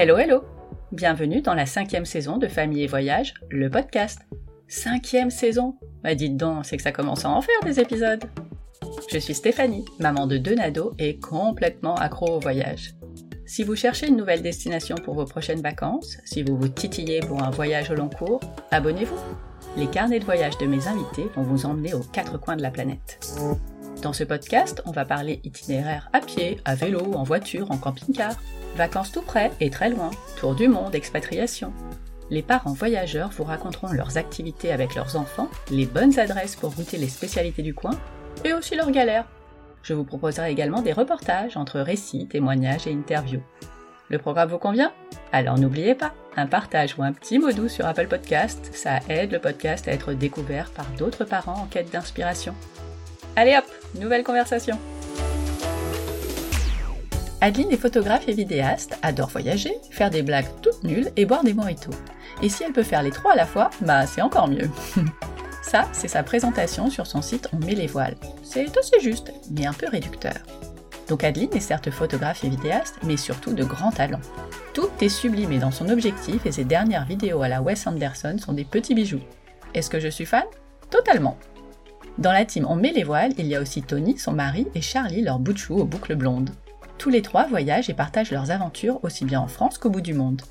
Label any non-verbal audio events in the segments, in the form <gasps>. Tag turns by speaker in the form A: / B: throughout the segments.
A: Hello, hello Bienvenue dans la cinquième saison de Famille et Voyage, le podcast. Cinquième saison Bah dites donc, c'est que ça commence à en faire des épisodes Je suis Stéphanie, maman de deux nados et complètement accro au voyage. Si vous cherchez une nouvelle destination pour vos prochaines vacances, si vous vous titillez pour un voyage au long cours, abonnez-vous Les carnets de voyage de mes invités vont vous emmener aux quatre coins de la planète. Dans ce podcast, on va parler itinéraire à pied, à vélo, en voiture, en camping-car, vacances tout près et très loin, tour du monde, expatriation. Les parents voyageurs vous raconteront leurs activités avec leurs enfants, les bonnes adresses pour goûter les spécialités du coin, et aussi leurs galères. Je vous proposerai également des reportages entre récits, témoignages et interviews. Le programme vous convient? Alors n'oubliez pas, un partage ou un petit mot doux sur Apple Podcast, ça aide le podcast à être découvert par d'autres parents en quête d'inspiration. Allez hop, nouvelle conversation. Adeline est photographe et vidéaste, adore voyager, faire des blagues toutes nulles et boire des mojitos. Et si elle peut faire les trois à la fois, bah c'est encore mieux. <laughs> Ça, c'est sa présentation sur son site On met les voiles. C'est assez juste, mais un peu réducteur. Donc Adeline est certes photographe et vidéaste, mais surtout de grands talents. Tout est sublimé dans son objectif et ses dernières vidéos à la Wes Anderson sont des petits bijoux. Est-ce que je suis fan? Totalement. Dans la team On met les voiles, il y a aussi Tony, son mari, et Charlie, leur bout de chou aux boucles blondes. Tous les trois voyagent et partagent leurs aventures aussi bien en France qu'au bout du monde.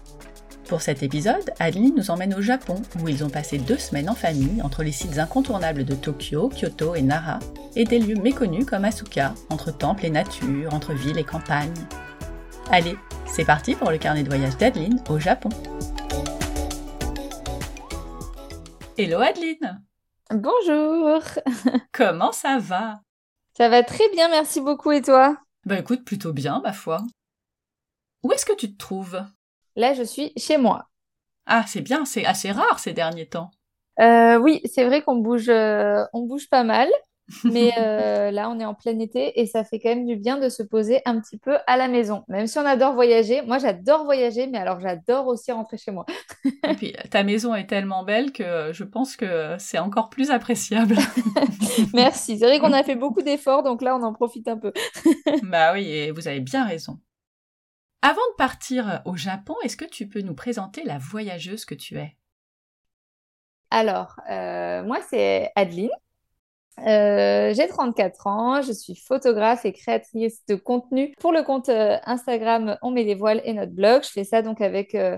A: Pour cet épisode, Adeline nous emmène au Japon, où ils ont passé deux semaines en famille entre les sites incontournables de Tokyo, Kyoto et Nara, et des lieux méconnus comme Asuka, entre temples et nature, entre villes et campagnes. Allez, c'est parti pour le carnet de voyage d'Adeline au Japon. Hello Adeline
B: Bonjour. <laughs>
A: Comment ça va?
B: Ça va très bien, merci beaucoup. Et toi?
A: Bah écoute, plutôt bien, ma foi. Où est-ce que tu te trouves?
B: Là, je suis chez moi.
A: Ah, c'est bien, c'est assez rare ces derniers temps.
B: Euh, oui, c'est vrai qu'on bouge, euh, on bouge pas mal, mais euh, là, on est en plein été et ça fait quand même du bien de se poser un petit peu à la maison. Même si on adore voyager, moi j'adore voyager, mais alors j'adore aussi rentrer chez moi.
A: Et puis ta maison est tellement belle que je pense que c'est encore plus appréciable. <laughs>
B: Merci. C'est vrai qu'on a fait beaucoup d'efforts, donc là, on en profite un peu. <laughs>
A: bah oui, et vous avez bien raison. Avant de partir au Japon, est-ce que tu peux nous présenter la voyageuse que tu es?
B: Alors, euh, moi, c'est Adeline. Euh, j'ai 34 ans, je suis photographe et créatrice de contenu pour le compte euh, Instagram On met les voiles et notre blog. Je fais ça donc avec euh,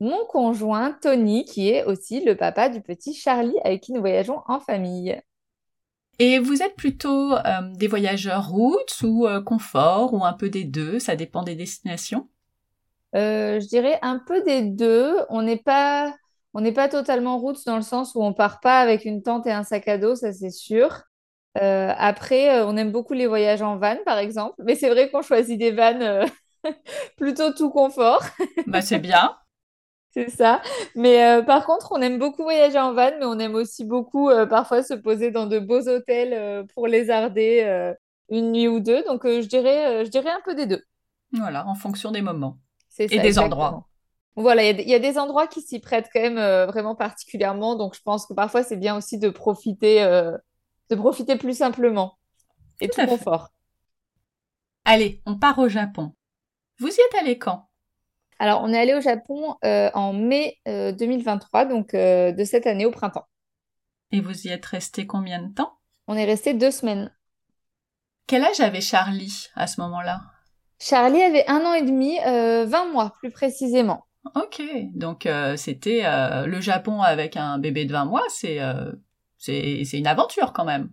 B: mon conjoint Tony, qui est aussi le papa du petit Charlie avec qui nous voyageons en famille.
A: Et vous êtes plutôt des voyageurs routes ou confort ou un peu des deux, ça dépend des destinations
B: je dirais un peu des deux. On n'est pas, on n'est pas totalement route dans le sens où on part pas avec une tente et un sac à dos, ça c'est sûr. Euh, après, euh, on aime beaucoup les voyages en van, par exemple, mais c'est vrai qu'on choisit des vannes euh, <laughs> plutôt tout confort.
A: Bah c'est bien. <laughs>
B: C'est ça. Mais euh, par contre, on aime beaucoup voyager en van, mais on aime aussi beaucoup parfois se poser dans de beaux hôtels pour lézarder une nuit ou deux. Donc, je dirais, je dirais un peu des deux.
A: Voilà, en fonction des moments. Et des
B: exactement.
A: endroits.
B: Voilà, il y a, des- il y a des endroits qui s'y prêtent quand même euh, vraiment particulièrement. Donc, je pense que parfois, c'est bien aussi de profiter, euh, de profiter plus simplement et
A: Tout
B: tout confort.
A: Allez, on part au Japon. Vous y êtes allé quand?
B: Alors, on est allé au Japon euh, en mai euh, 2023, donc de cette année au printemps.
A: Et vous y êtes resté combien de temps?
B: On est resté deux semaines.
A: Quel âge avait Charlie à ce moment-là?
B: Charlie avait un an et demi, euh, 20 mois plus précisément.
A: Ok, donc euh, c'était euh, le Japon avec un bébé de 20 mois, c'est euh, c'est une aventure quand même.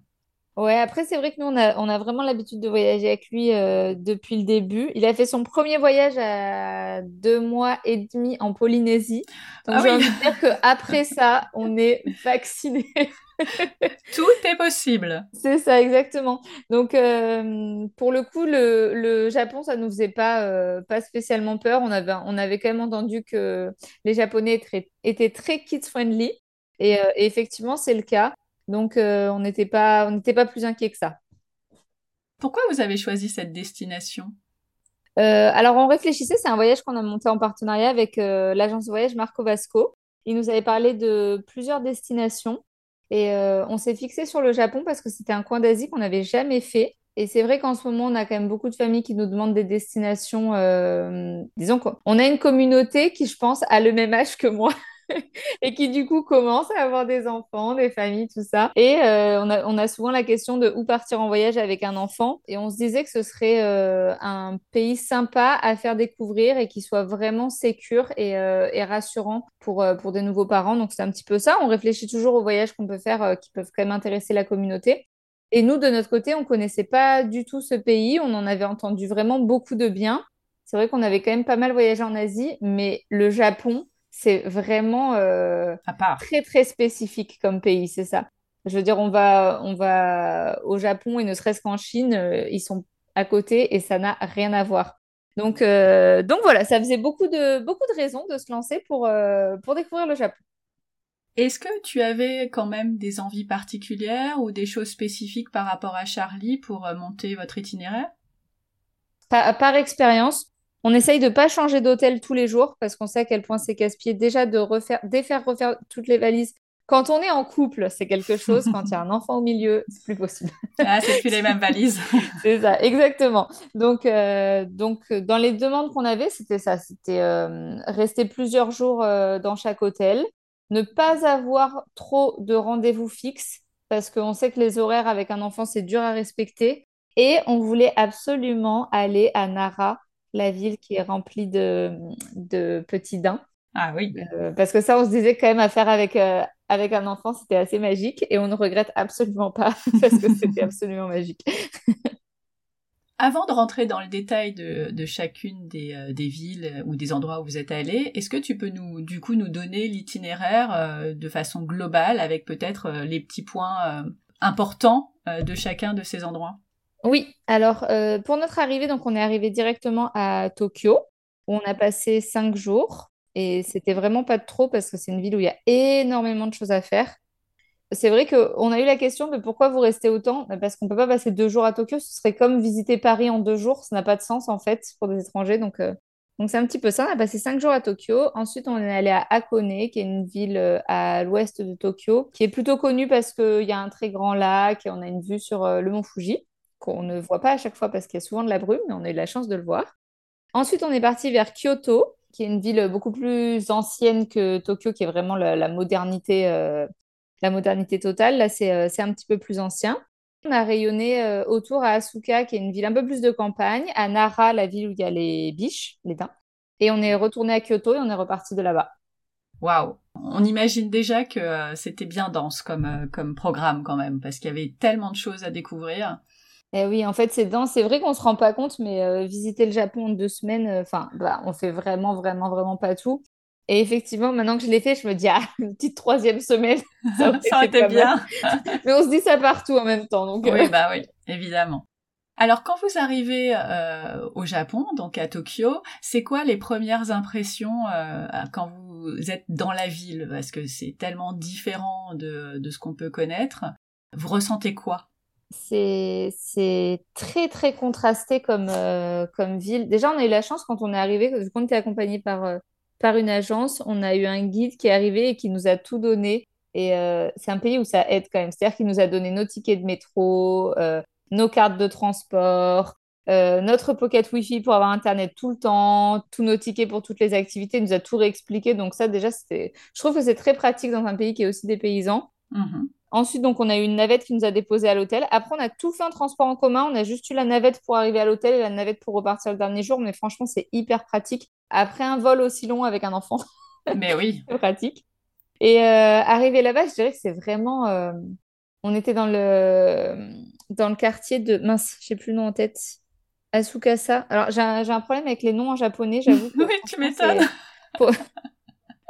B: Ouais, après, c'est vrai que nous, on a, on a vraiment l'habitude de voyager avec lui depuis le début. Il a fait son premier voyage à deux mois et demi en Polynésie. Donc,
A: Ah
B: j'ai
A: oui.
B: envie de dire qu'après ça, on est vacciné. <laughs> <laughs>
A: Tout est possible.
B: C'est ça, exactement. Donc, euh, pour le coup, le, le Japon, ça nous faisait pas, euh, pas spécialement peur. On avait, on avait quand même entendu que les Japonais étaient, étaient très kids-friendly. Et, euh, et effectivement, c'est le cas. Donc, on n'était pas, on pas plus inquiets que ça.
A: Pourquoi vous avez choisi cette destination?
B: Alors, on réfléchissait, c'est un voyage qu'on a monté en partenariat avec l'agence de voyage Marco Vasco. Il nous avait parlé de plusieurs destinations et euh, on s'est fixé sur le Japon parce que c'était un coin d'Asie qu'on n'avait jamais fait. Et c'est vrai qu'en ce moment, on a quand même beaucoup de familles qui nous demandent des destinations. Euh, disons qu'on a une communauté qui, je pense, a le même âge que moi. <laughs> <laughs> et qui du coup commence à avoir des enfants, des familles, tout ça. Et euh, on, a, souvent la question de où partir en voyage avec un enfant. Et on se disait que ce serait euh, un pays sympa à faire découvrir et qui soit vraiment sécure et, euh, rassurant pour, des nouveaux parents. Donc c'est un petit peu ça. On réfléchit toujours aux voyages qu'on peut faire qui peuvent quand même intéresser la communauté. Et nous, de notre côté, on connaissait pas du tout ce pays. On en avait entendu vraiment beaucoup de bien. C'est vrai qu'on avait quand même pas mal voyagé en Asie, mais le Japon, c'est vraiment euh, très très spécifique comme pays, c'est ça. Je veux dire, on va, on va au Japon et ne serait-ce qu'en Chine, euh, ils sont à côté et ça n'a rien à voir. Donc, euh, donc voilà, ça faisait beaucoup de, beaucoup de raisons de se lancer pour, pour découvrir le Japon.
A: Est-ce que tu avais quand même des envies particulières ou des choses spécifiques par rapport à Charlie pour monter votre itinéraire?
B: Par expérience, on essaye de pas changer d'hôtel tous les jours parce qu'on sait à quel point c'est casse-pied. Déjà de refaire, défaire, refaire toutes les valises. Quand on est en couple, c'est quelque <laughs> chose. Quand il y a un enfant au milieu, c'est plus possible.
A: ah, c'est plus les mêmes valises. <laughs>
B: c'est ça, exactement. Donc, euh, donc dans les demandes qu'on avait, c'était ça. C'était euh, rester plusieurs jours euh, dans chaque hôtel, ne pas avoir trop de rendez-vous fixes parce qu'on sait que les horaires avec un enfant, c'est dur à respecter. Et on voulait absolument aller à Nara la ville qui est remplie de, de petits daims.
A: Ah oui.
B: Euh, parce que ça, on se disait quand même à faire avec, euh, avec un enfant, c'était assez magique et on ne regrette absolument pas <laughs> parce que c'était absolument magique. <laughs>
A: Avant de rentrer dans le détail de, de chacune des, euh, des, villes ou des endroits où vous êtes allé, est-ce que tu peux nous, du coup, nous donner l'itinéraire de façon globale avec peut-être les petits points importants de chacun de ces endroits?
B: Oui, alors euh, pour notre arrivée, donc on est arrivé directement à Tokyo, où on a passé cinq jours. Et c'était vraiment pas trop parce que c'est une ville où il y a énormément de choses à faire. C'est vrai qu'on a eu la question de pourquoi vous restez autant? Bah, Parce qu'on peut pas passer deux jours à Tokyo, ce serait comme visiter Paris en deux jours, ça n'a pas de sens en fait pour des étrangers. Donc euh, donc c'est un petit peu ça. On a passé cinq jours à Tokyo. Ensuite, on est allé à Hakone, qui est une ville euh, à l'ouest de Tokyo, qui est plutôt connue parce qu'il y a un très grand lac et on a une vue sur le mont Fuji qu'on ne voit pas à chaque fois parce qu'il y a souvent de la brume, mais on a eu la chance de le voir. Ensuite, on est parti vers Kyoto, qui est une ville beaucoup plus ancienne que Tokyo, qui est vraiment la, modernité, euh, modernité totale. Là, euh, c'est un petit peu plus ancien. On a rayonné euh, autour à Asuka, qui est une ville un peu plus de campagne, à Nara, la ville où il y a les biches, les daims. Et on est retourné à Kyoto et on est reparti de là-bas.
A: Waouh On imagine déjà que c'était bien dense comme programme quand même, parce qu'il y avait tellement de choses à découvrir.
B: Eh oui, en fait, c'est dense. C'est vrai qu'on se rend pas compte, mais euh, visiter le Japon en deux semaines, euh, enfin, bah, on fait vraiment, vraiment, vraiment pas tout. Et effectivement, maintenant que je l'ai fait, je me dis, ah, <laughs> une petite troisième semaine, <laughs>
A: ça aurait, été, bien. <laughs>
B: mais on se dit ça partout en même temps. Donc,
A: oui, euh. bah oui, évidemment. Alors, quand vous arrivez au Japon, donc à Tokyo, c'est quoi les premières impressions quand vous êtes dans la ville? Parce que c'est tellement différent de, de ce qu'on peut connaître. Vous ressentez quoi?
B: C'est très très contrasté comme, euh, comme ville. Déjà, on a eu la chance quand on est arrivé, vu qu'on était accompagné par, euh, par une agence, on a eu un guide qui est arrivé et qui nous a tout donné. Et euh, c'est un pays où ça aide quand même. C'est-à-dire qu'il nous a donné nos tickets de métro, nos cartes de transport, notre pocket Wi-Fi pour avoir Internet tout le temps, tous nos tickets pour toutes les activités. Il nous a tout réexpliqué. Donc ça, déjà, je trouve que c'est très pratique dans un pays qui est aussi des paysans. Mmh Ensuite, donc, on a eu une navette qui nous a déposé à l'hôtel. Après, on a tout fait en transport en commun. On a juste eu la navette pour arriver à l'hôtel et la navette pour repartir le dernier jour. Mais franchement, c'est hyper pratique. Après un vol aussi long avec un enfant. <laughs>
A: Mais oui.
B: c'est pratique. Et euh, arrivé là-bas, je dirais que c'est vraiment. Euh, on était dans le, dans le quartier de. Mince, je sais plus le nom en tête. Asukasa. Alors, j'ai un, problème avec les noms en japonais, j'avoue. <laughs>
A: oui, tu m'étonnes.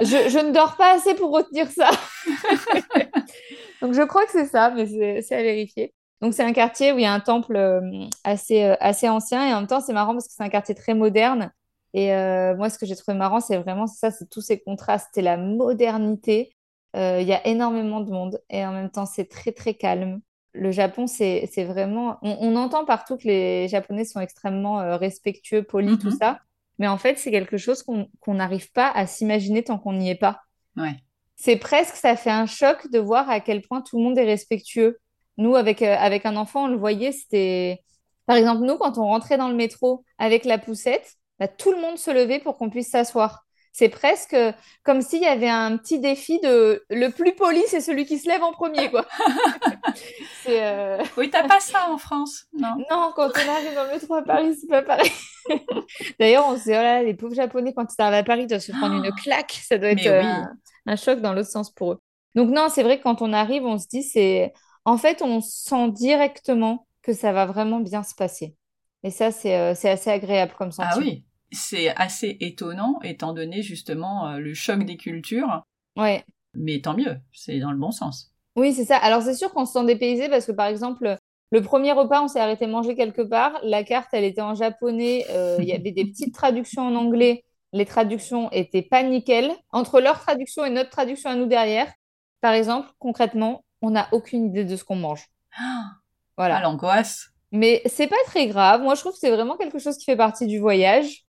B: Je, je, ne dors pas assez pour retenir ça. <laughs> Donc je crois que c'est ça, mais c'est à vérifier. Donc c'est un quartier où il y a un temple euh, assez, euh, assez ancien et en même temps c'est marrant parce que c'est un quartier très moderne. Et euh, moi ce que j'ai trouvé marrant c'est vraiment ça, c'est tous ces contrastes, c'est la modernité. Il y a énormément de monde et en même temps c'est très très calme. Le Japon c'est vraiment, on, entend partout que les Japonais sont extrêmement respectueux, polis, tout mhm. ça. Mais en fait c'est quelque chose qu'on n'arrive pas à s'imaginer tant qu'on n'y est pas.
A: Ouais
B: c'est presque, ça fait un choc de voir à quel point tout le monde est respectueux. Nous, avec, euh, avec un enfant, on le voyait, c'était, Par exemple, nous, quand on rentrait dans le métro avec la poussette, bah, tout le monde se levait pour qu'on puisse s'asseoir. C'est presque comme s'il y avait un petit défi de le plus poli, c'est celui qui se lève en premier, quoi. <laughs>
A: euh... <laughs> Oui, t'as pas ça en France, non?
B: Non, quand on arrive dans le métro à Paris, c'est pas pareil. <laughs> D'ailleurs, on se dit, oh là, les pauvres Japonais, quand ils arrivent à Paris, doivent se prendre une <gasps> claque. Ça doit être euh, un choc dans l'autre sens pour eux. Donc non, c'est vrai que quand on arrive, on se dit, c'est... En fait, on sent directement que ça va vraiment bien se passer. Et ça, c'est euh, assez agréable comme
A: ah sentiment. Ah oui, c'est assez étonnant étant donné justement euh, le choc des cultures.
B: Ouais.
A: Mais tant mieux, c'est dans le bon sens.
B: Oui, c'est ça. Alors c'est sûr qu'on se sent dépaysé parce que par exemple, le premier repas, on s'est arrêté manger quelque part. La carte, elle était en japonais. Euh, il y avait des petites traductions en anglais. Les traductions étaient pas nickel. Entre leur traduction et notre traduction à nous derrière, par exemple, concrètement, on n'a aucune idée de ce qu'on mange.
A: voilà. Ah, l'angoisse.
B: Mais c'est pas très grave. Moi, je trouve que c'est vraiment quelque chose qui fait partie du voyage.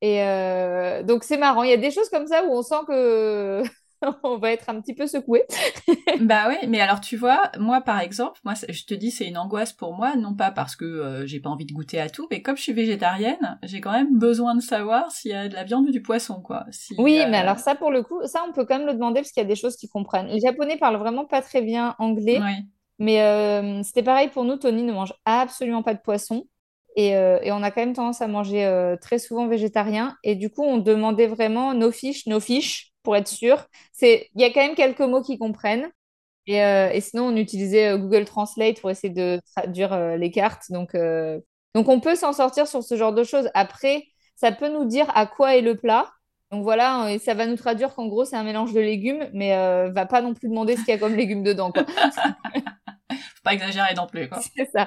B: Et euh, donc, c'est marrant. Il y a des choses comme ça où on sent que <laughs> on va être un petit peu secoué. <laughs>
A: bah oui, mais alors tu vois, moi par exemple, moi je te dis c'est une angoisse pour moi, non pas parce que euh, j'ai pas envie de goûter à tout, mais comme je suis végétarienne, j'ai quand même besoin de savoir s'il y a de la viande ou du poisson, quoi.
B: oui, mais alors ça pour le coup, ça on peut quand même le demander parce qu'il y a des choses qu'ils comprennent. Les Japonais parlent vraiment pas très bien anglais, mais euh, c'était pareil pour nous. Tony ne mange absolument pas de poisson. Euh, et, on a quand même tendance à manger euh, très souvent végétarien. Et du coup, on demandait vraiment nos fiches, nos fiches, pour être sûr. Il y a quand même quelques mots qu'ils comprennent. Et, euh, sinon, on utilisait Google Translate pour essayer de traduire les cartes. Donc, donc, on peut s'en sortir sur ce genre de choses. Après, ça peut nous dire à quoi est le plat. Donc voilà, et ça va nous traduire qu'en gros, c'est un mélange de légumes, mais va pas non plus demander ce qu'il y a comme légumes dedans. Quoi. <laughs>
A: Faut pas exagérer non plus. <laughs>
B: C'est ça.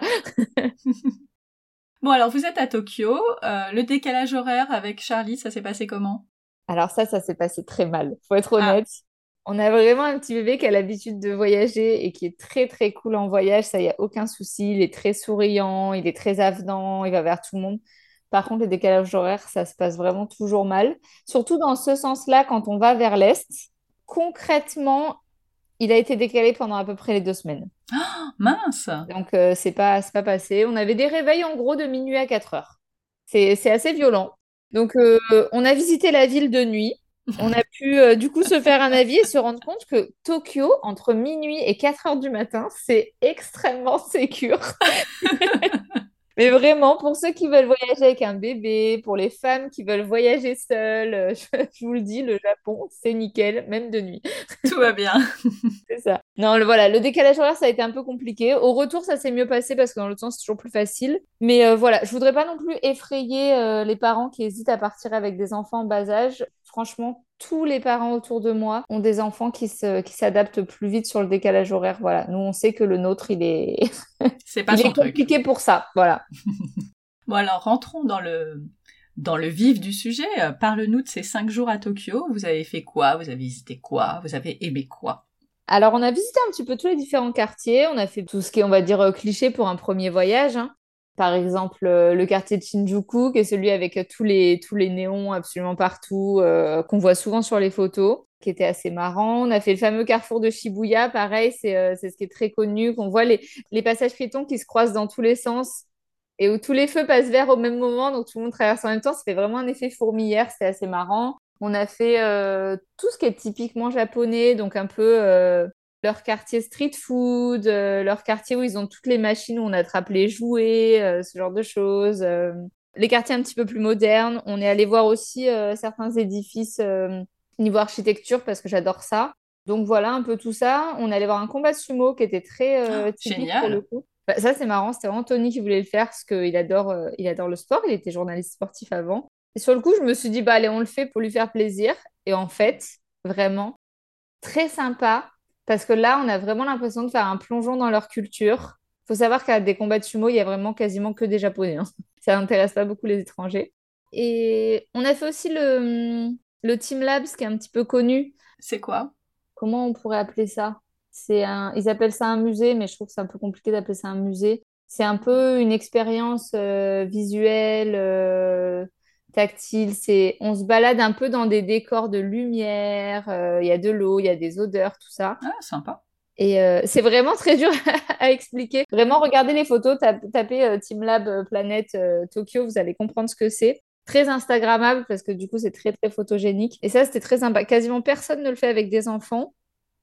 B: <laughs>
A: Bon, alors vous êtes à Tokyo. Euh, le décalage horaire avec Charlie, ça s'est passé comment?
B: Alors ça, ça s'est passé très mal, faut être ah. honnête. On a vraiment un petit bébé qui a l'habitude de voyager et qui est très très cool en voyage, ça y a aucun souci. Il est très souriant, il est très avenant, il va vers tout le monde. Par contre, les décalages horaires, ça se passe vraiment toujours mal. Surtout dans ce sens-là, quand on va vers l'Est. Concrètement, il a été décalé pendant à peu près les deux semaines.
A: Oh, mince
B: Donc, euh, c'est pas, pas passé. On avait des réveils en gros de minuit à 4 heures. C'est assez violent. Donc, euh, on a visité la ville de nuit. On a pu euh, du coup se faire un avis et se rendre compte que Tokyo, entre minuit et 4 heures du matin, c'est extrêmement <laughs> sécure. <laughs> Mais vraiment, pour ceux qui veulent voyager avec un bébé, pour les femmes qui veulent voyager seules, euh, <laughs> je, vous le dis, le Japon, c'est nickel, même de nuit. <laughs>
A: Tout va bien. <laughs>
B: c'est ça. Non, le, voilà, le décalage horaire, ça a été un peu compliqué. Au retour, ça s'est mieux passé parce que dans l'autre sens, c'est toujours plus facile. Mais euh, voilà, je voudrais pas non plus effrayer euh, les parents qui hésitent à partir avec des enfants en bas âge. Franchement, tous les parents autour de moi ont des enfants qui se, qui s'adaptent plus vite sur le décalage horaire. Voilà, nous on sait que le nôtre il est, <laughs>
A: c'est pas
B: compliqué pour ça. Voilà. <laughs>
A: bon alors rentrons dans le dans le vif du sujet. Parle-nous de ces cinq jours à Tokyo. Vous avez fait quoi? Vous avez visité quoi? Vous avez aimé quoi?
B: Alors, on a visité un petit peu tous les différents quartiers. On a fait tout ce qui est, on va dire, euh, cliché pour un premier voyage. Hein par exemple euh, le quartier de Shinjuku, qui est celui avec euh, tous les, tous les néons absolument partout, euh, qu'on voit souvent sur les photos, qui était assez marrant. On a fait le fameux carrefour de Shibuya, pareil, c'est ce qui est très connu, qu'on voit les, les passages piétons qui se croisent dans tous les sens et où tous les feux passent vert au même moment, donc tout le monde traverse en même temps. Ça fait vraiment un effet fourmilière, c'est assez marrant. On a fait tout ce qui est typiquement japonais, donc un peu leur quartier street food, euh, leur quartier où ils ont toutes les machines où on attrape les jouets, euh, ce genre de choses. Euh. les quartiers un petit peu plus modernes. On est allé voir aussi certains édifices niveau architecture parce que j'adore ça. Donc voilà un peu tout ça. On est allé voir un combat sumo qui était très ah, typique pour le coup. Bah, ça c'est marrant, c'était Anthony qui voulait le faire parce qu'il adore, il adore le sport. Il était journaliste sportif avant. Et sur le coup, je me suis dit bah allez on le fait pour lui faire plaisir. Et en fait, vraiment très sympa parce que là, on a vraiment l'impression de faire un plongeon dans leur culture. Il faut savoir qu'à des combats de sumo, il y a vraiment quasiment que des Japonais. Hein. <laughs> Ça n'intéresse pas beaucoup les étrangers. Et on a fait aussi le, le Team Labs, qui est un petit peu connu.
A: C'est quoi?
B: Comment on pourrait appeler ça? C'est un... Ils appellent ça un musée, mais je trouve que c'est un peu compliqué d'appeler ça un musée. C'est un peu une expérience euh, visuelle, euh, tactile. C'est, on se balade un peu dans des décors de lumière. Euh, il y a de l'eau, il y a des odeurs, tout ça.
A: Ah, sympa.
B: Et c'est vraiment très dur <laughs> à expliquer. Vraiment, regardez les photos, tapez Team Lab Planète Tokyo, vous allez comprendre ce que c'est très Instagrammable parce que du coup, c'est très, très photogénique. Et ça, c'était très sympa. Quasiment personne ne le fait avec des enfants.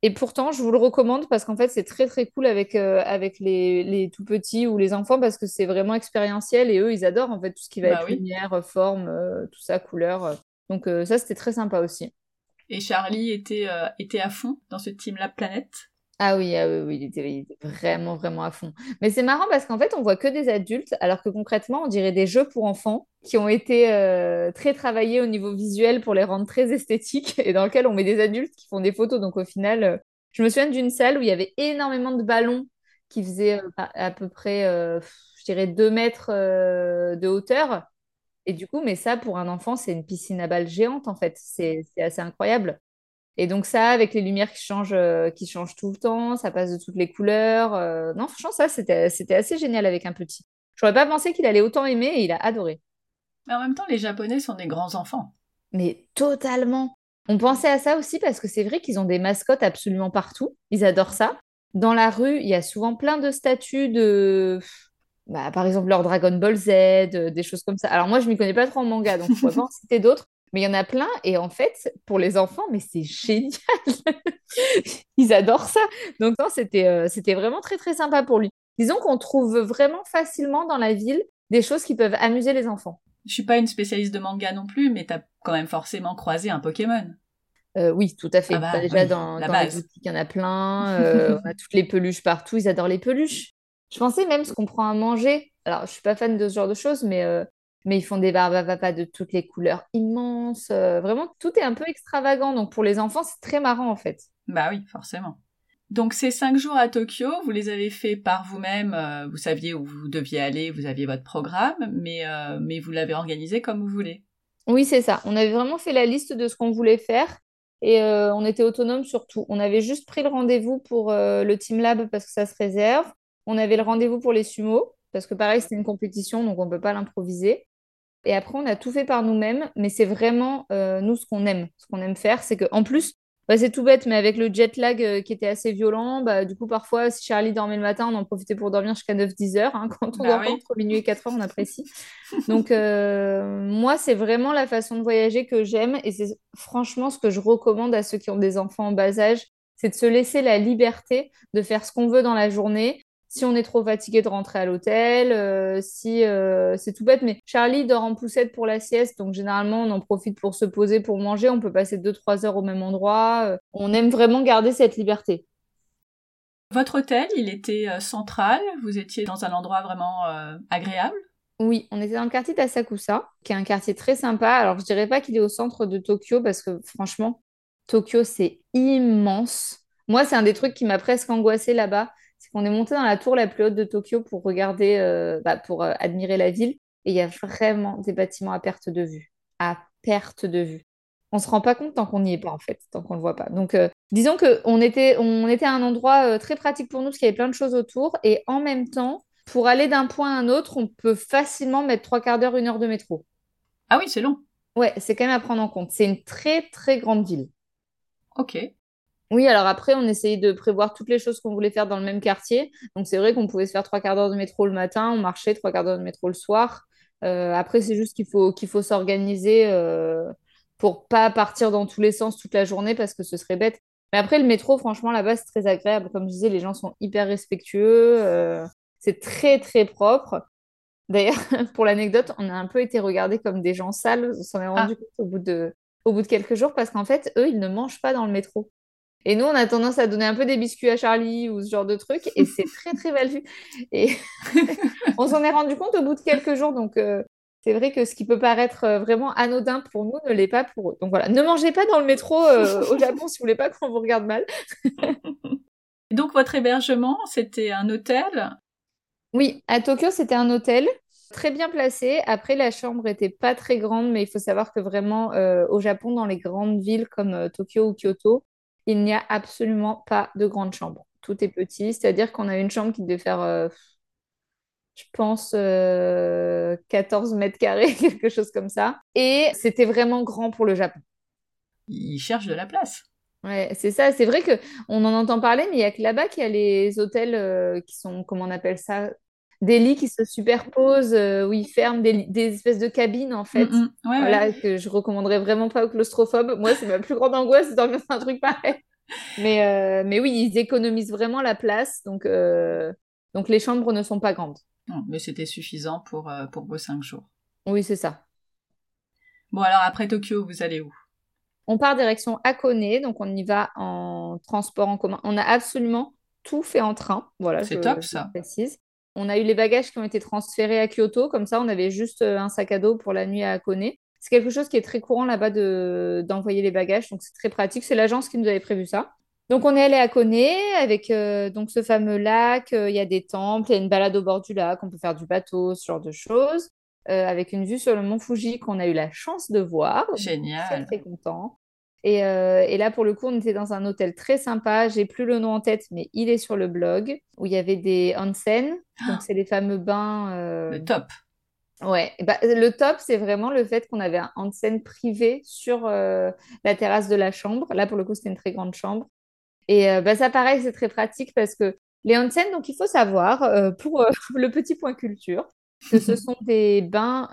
B: Et pourtant, je vous le recommande parce qu'en fait, c'est très, très cool avec, euh, avec les, les, tout petits ou les enfants parce que c'est vraiment expérientiel et eux, ils adorent en fait tout ce qui va bah être lumière, forme, euh, tout ça, couleur. Donc, euh, ça, c'était très sympa aussi.
A: Et Charlie était, était à fond dans ce Team Lab Planète
B: ah oui, ah oui, oui, il était, vraiment, vraiment à fond. Mais c'est marrant parce qu'en fait, on voit que des adultes, alors que concrètement, on dirait des jeux pour enfants qui ont été euh, très travaillés au niveau visuel pour les rendre très esthétiques <laughs> et dans lequel on met des adultes qui font des photos. Donc au final, euh, je me souviens d'une salle où il y avait énormément de ballons qui faisaient euh, à peu près, je dirais, 2 mètres de hauteur. Et du coup, mais ça, pour un enfant, c'est une piscine à balles géante, en fait. C'est assez incroyable. Et donc ça, avec les lumières qui changent, euh, qui changent tout le temps, ça passe de toutes les couleurs. Euh, non, franchement, ça, c'était, c'était assez génial avec un petit. J'aurais pas pensé qu'il allait autant aimer et il a adoré.
A: Mais en même temps, les Japonais sont des grands enfants.
B: Mais totalement. On pensait à ça aussi parce que c'est vrai qu'ils ont des mascottes absolument partout. Ils adorent ça. Dans la rue, il y a souvent plein de statues de... Bah, par exemple, leur Dragon Ball Z, euh, des choses comme ça. Alors moi, je m'y connais pas trop en manga, donc je pourrais pas en citer d'autres. Mais il y en a plein et en fait, pour les enfants, mais c'est génial. <laughs> Ils adorent ça. Donc c'était euh, c'était vraiment très très sympa pour lui. Disons qu'on trouve vraiment facilement dans la ville des choses qui peuvent amuser les enfants.
A: Je suis pas une spécialiste de manga non plus, mais tu as quand même forcément croisé un Pokémon.
B: Euh, oui, tout à fait. Ah bah, déjà dans, dans les boutiques, il y en a plein. <laughs> Euh, on a toutes les peluches partout. Ils adorent les peluches. Je pensais même ce qu'on prend à manger. Alors, je suis pas fan de ce genre de choses, mais mais ils font des barbes à papa de toutes les couleurs immenses. Euh, vraiment, tout est un peu extravagant. Donc pour les enfants, c'est très marrant en fait.
A: Bah oui, forcément. Donc ces cinq jours à Tokyo, vous les avez faits par vous-même. Euh, vous saviez où vous deviez aller, vous aviez votre programme, mais, euh, mais vous l'avez organisé comme vous voulez.
B: Oui, c'est ça. On avait vraiment fait la liste de ce qu'on voulait faire et on était autonome sur tout. On avait juste pris le rendez-vous pour le Team Lab parce que ça se réserve. On avait le rendez-vous pour les sumo parce que pareil, c'était une compétition, donc on ne peut pas l'improviser. Et après, on a tout fait par nous-mêmes, mais c'est vraiment euh, nous ce qu'on aime. Ce qu'on aime faire, c'est qu'en plus, bah, c'est tout bête, mais avec le jet lag euh, qui était assez violent, bah, du coup, parfois, si Charlie dormait le matin, on en profitait pour dormir jusqu'à 9-10 heures. Hein. <laughs> quand on bah dort entre minuit et 4 heures, on apprécie. <laughs> Donc, euh, moi, c'est vraiment la façon de voyager que j'aime et c'est franchement ce que je recommande à ceux qui ont des enfants en bas âge c'est de se laisser la liberté de faire ce qu'on veut dans la journée si on est trop fatigué de rentrer à l'hôtel, euh, si euh, c'est tout bête, mais Charlie dort en poussette pour la sieste, donc généralement on en profite pour se poser, pour manger, on peut passer 2-3 heures au même endroit, euh, on aime vraiment garder cette liberté.
A: Votre hôtel, il était central, vous étiez dans un endroit vraiment agréable?
B: Oui, on était dans le quartier d'Asakusa, qui est un quartier très sympa. Alors, je dirais pas qu'il est au centre de Tokyo parce que franchement, Tokyo, c'est immense. Moi, c'est un des trucs qui m'a presque angoissée là-bas c'est qu'on est monté dans la tour la plus haute de Tokyo pour regarder, euh, bah, pour euh, admirer la ville. Et il y a vraiment des bâtiments à perte de vue. À perte de vue. On se rend pas compte tant qu'on n'y est pas, en fait, tant qu'on le voit pas. Donc, euh, disons qu'on était, on était à un endroit très pratique pour nous, parce qu'il y avait plein de choses autour. Et en même temps, pour aller d'un point à un autre, on peut facilement mettre trois quarts d'heure, une heure de métro.
A: Ah oui, c'est long.
B: Ouais, c'est quand même à prendre en compte. C'est une très, très grande ville.
A: Ok.
B: Oui, alors après, on essayait de prévoir toutes les choses qu'on voulait faire dans le même quartier. Donc, c'est vrai qu'on pouvait se faire trois quarts d'heure de métro le matin, on marchait trois quarts d'heure de métro le soir. Euh, après, c'est juste qu'il faut, qu'il faut s'organiser euh, pour pas partir dans tous les sens toute la journée parce que ce serait bête. Mais après, le métro, franchement, là-bas, c'est très agréable. Comme je disais, les gens sont hyper respectueux. Euh, c'est très, très propre. D'ailleurs, <laughs> pour l'anecdote, on a un peu été regardés comme des gens sales. On s'en est rendu ah. compte au bout de, au bout de quelques jours parce qu'en fait, eux, ils ne mangent pas dans le métro. Et nous, on a tendance à donner un peu des biscuits à Charlie ou ce genre de truc. Et <laughs> c'est très, très mal vu. Et <laughs> on s'en est rendu compte au bout de quelques jours. Donc, euh, c'est vrai que ce qui peut paraître euh, vraiment anodin pour nous ne l'est pas pour eux. Donc voilà, ne mangez pas dans le métro euh, au Japon si vous voulez pas qu'on vous regarde mal. <laughs>
A: Donc, votre hébergement, c'était un hôtel?
B: Oui, à Tokyo, c'était un hôtel très bien placé. Après, la chambre était pas très grande, mais il faut savoir que vraiment, au Japon, dans les grandes villes comme Tokyo ou Kyoto, il n'y a absolument pas de grande chambre. Tout est petit, c'est-à-dire qu'on a une chambre qui devait faire, euh, je pense, 14 euh, mètres carrés, <laughs> quelque chose comme ça. Et c'était vraiment grand pour le Japon.
A: Ils cherchent de la place.
B: Ouais, c'est ça. C'est vrai que on en entend parler, mais il y a que là-bas qu'il y a les hôtels euh, qui sont, comment on appelle ça, des lits qui se superposent, euh, où ils ferment des, des espèces de cabines en fait.
A: Mm, mm. Ouais,
B: Voilà,
A: ouais.
B: que je recommanderais vraiment pas aux claustrophobes. Moi, c'est ma plus grande angoisse de dormir dans <laughs> un truc pareil. Mais, euh, mais oui, ils économisent vraiment la place, donc, euh, donc les chambres ne sont pas grandes.
A: Non, mais c'était suffisant pour, euh, pour vos cinq jours.
B: Oui, c'est ça.
A: Bon, alors après Tokyo, vous allez où?
B: On part direction Hakone, donc on y va en transport en commun. On a absolument tout fait en train. Voilà,
A: C'est top, ça.
B: précise. On a eu les bagages qui ont été transférés à Kyoto, comme ça on avait juste euh, un sac à dos pour la nuit à Hakone. C'est quelque chose qui est très courant là-bas de d'envoyer les bagages, donc c'est très pratique. C'est l'agence qui nous avait prévu ça. Donc on est allé à Hakone avec euh, donc ce fameux lac. euh, Il y a des temples, il y a une balade au bord du lac, on peut faire du bateau, ce genre de choses, euh, avec une vue sur le mont Fuji qu'on a eu la chance de voir. Très
A: Génial.
B: très content. Et, euh, et là, pour le coup, on était dans un hôtel très sympa. J'ai plus le nom en tête, mais il est sur le blog, où il y avait des onsen. Donc, c'est les fameux bains. euh,
A: Le top.
B: Ouais, Et bah, le top, c'est vraiment le fait qu'on avait un onsen privé sur euh, la terrasse de la chambre. Là, pour le coup, c'était une très grande chambre. Et bah, ça, pareil, c'est très pratique parce que les onsen, donc il faut savoir, pour <laughs> le petit point culture, que ce <laughs> sont des bains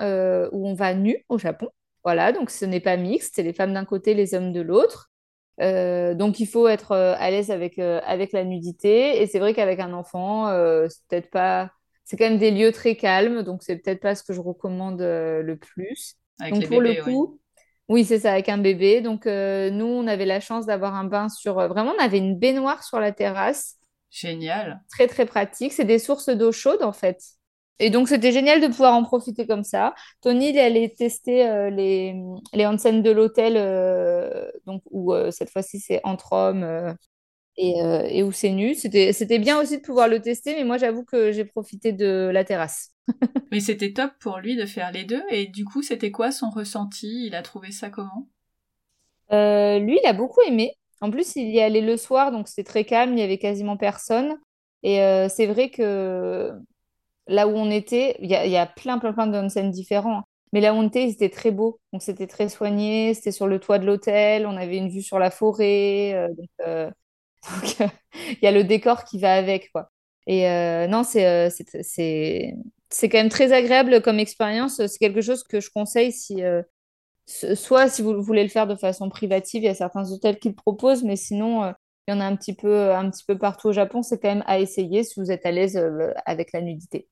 B: où on va nu au Japon. Voilà, donc ce n'est pas mixte, c'est les femmes d'un côté, les hommes de l'autre. Euh, donc il faut être euh, à l'aise avec, euh, avec la nudité. Et c'est vrai qu'avec un enfant, euh, c'est peut-être pas... C'est quand même des lieux très calmes, donc c'est peut-être pas ce que je recommande le plus.
A: Avec
B: Donc
A: les
B: pour
A: bébés,
B: le
A: oui.
B: coup, oui, c'est ça, avec un bébé. Donc nous, on avait la chance d'avoir un bain sur... Vraiment, on avait une baignoire sur la terrasse.
A: Génial.
B: Très, très pratique. C'est des sources d'eau chaude, en fait. Et donc, c'était génial de pouvoir en profiter comme ça. Tony, il est allé tester euh, les, les onsen de l'hôtel, euh, donc où euh, cette fois-ci, c'est entre hommes euh, et, et où c'est nu. C'était, bien aussi de pouvoir le tester, mais moi, j'avoue que j'ai profité de la terrasse. <laughs>
A: Mais c'était top pour lui de faire les deux. Et du coup, c'était quoi son ressenti? Il a trouvé ça comment?
B: Lui, il a beaucoup aimé. En plus, il y allé le soir, donc c'était très calme, il y avait quasiment personne. Et c'est vrai que là où on était, il y a, plein, plein, plein d'onsen différents. Mais là où on était, c'était très beau. Donc c'était très soigné, c'était sur le toit de l'hôtel, on avait une vue sur la forêt. euh, donc, euh, <laughs> euh, il y a le décor qui va avec, quoi. Et non, c'est c'est c'est quand même très agréable comme expérience. C'est quelque chose que je conseille si Soit si vous voulez le faire de façon privative, il y a certains hôtels qui le proposent, mais sinon, il y en a un petit peu, un petit peu partout au Japon. C'est quand même à essayer si vous êtes à l'aise euh, avec la nudité.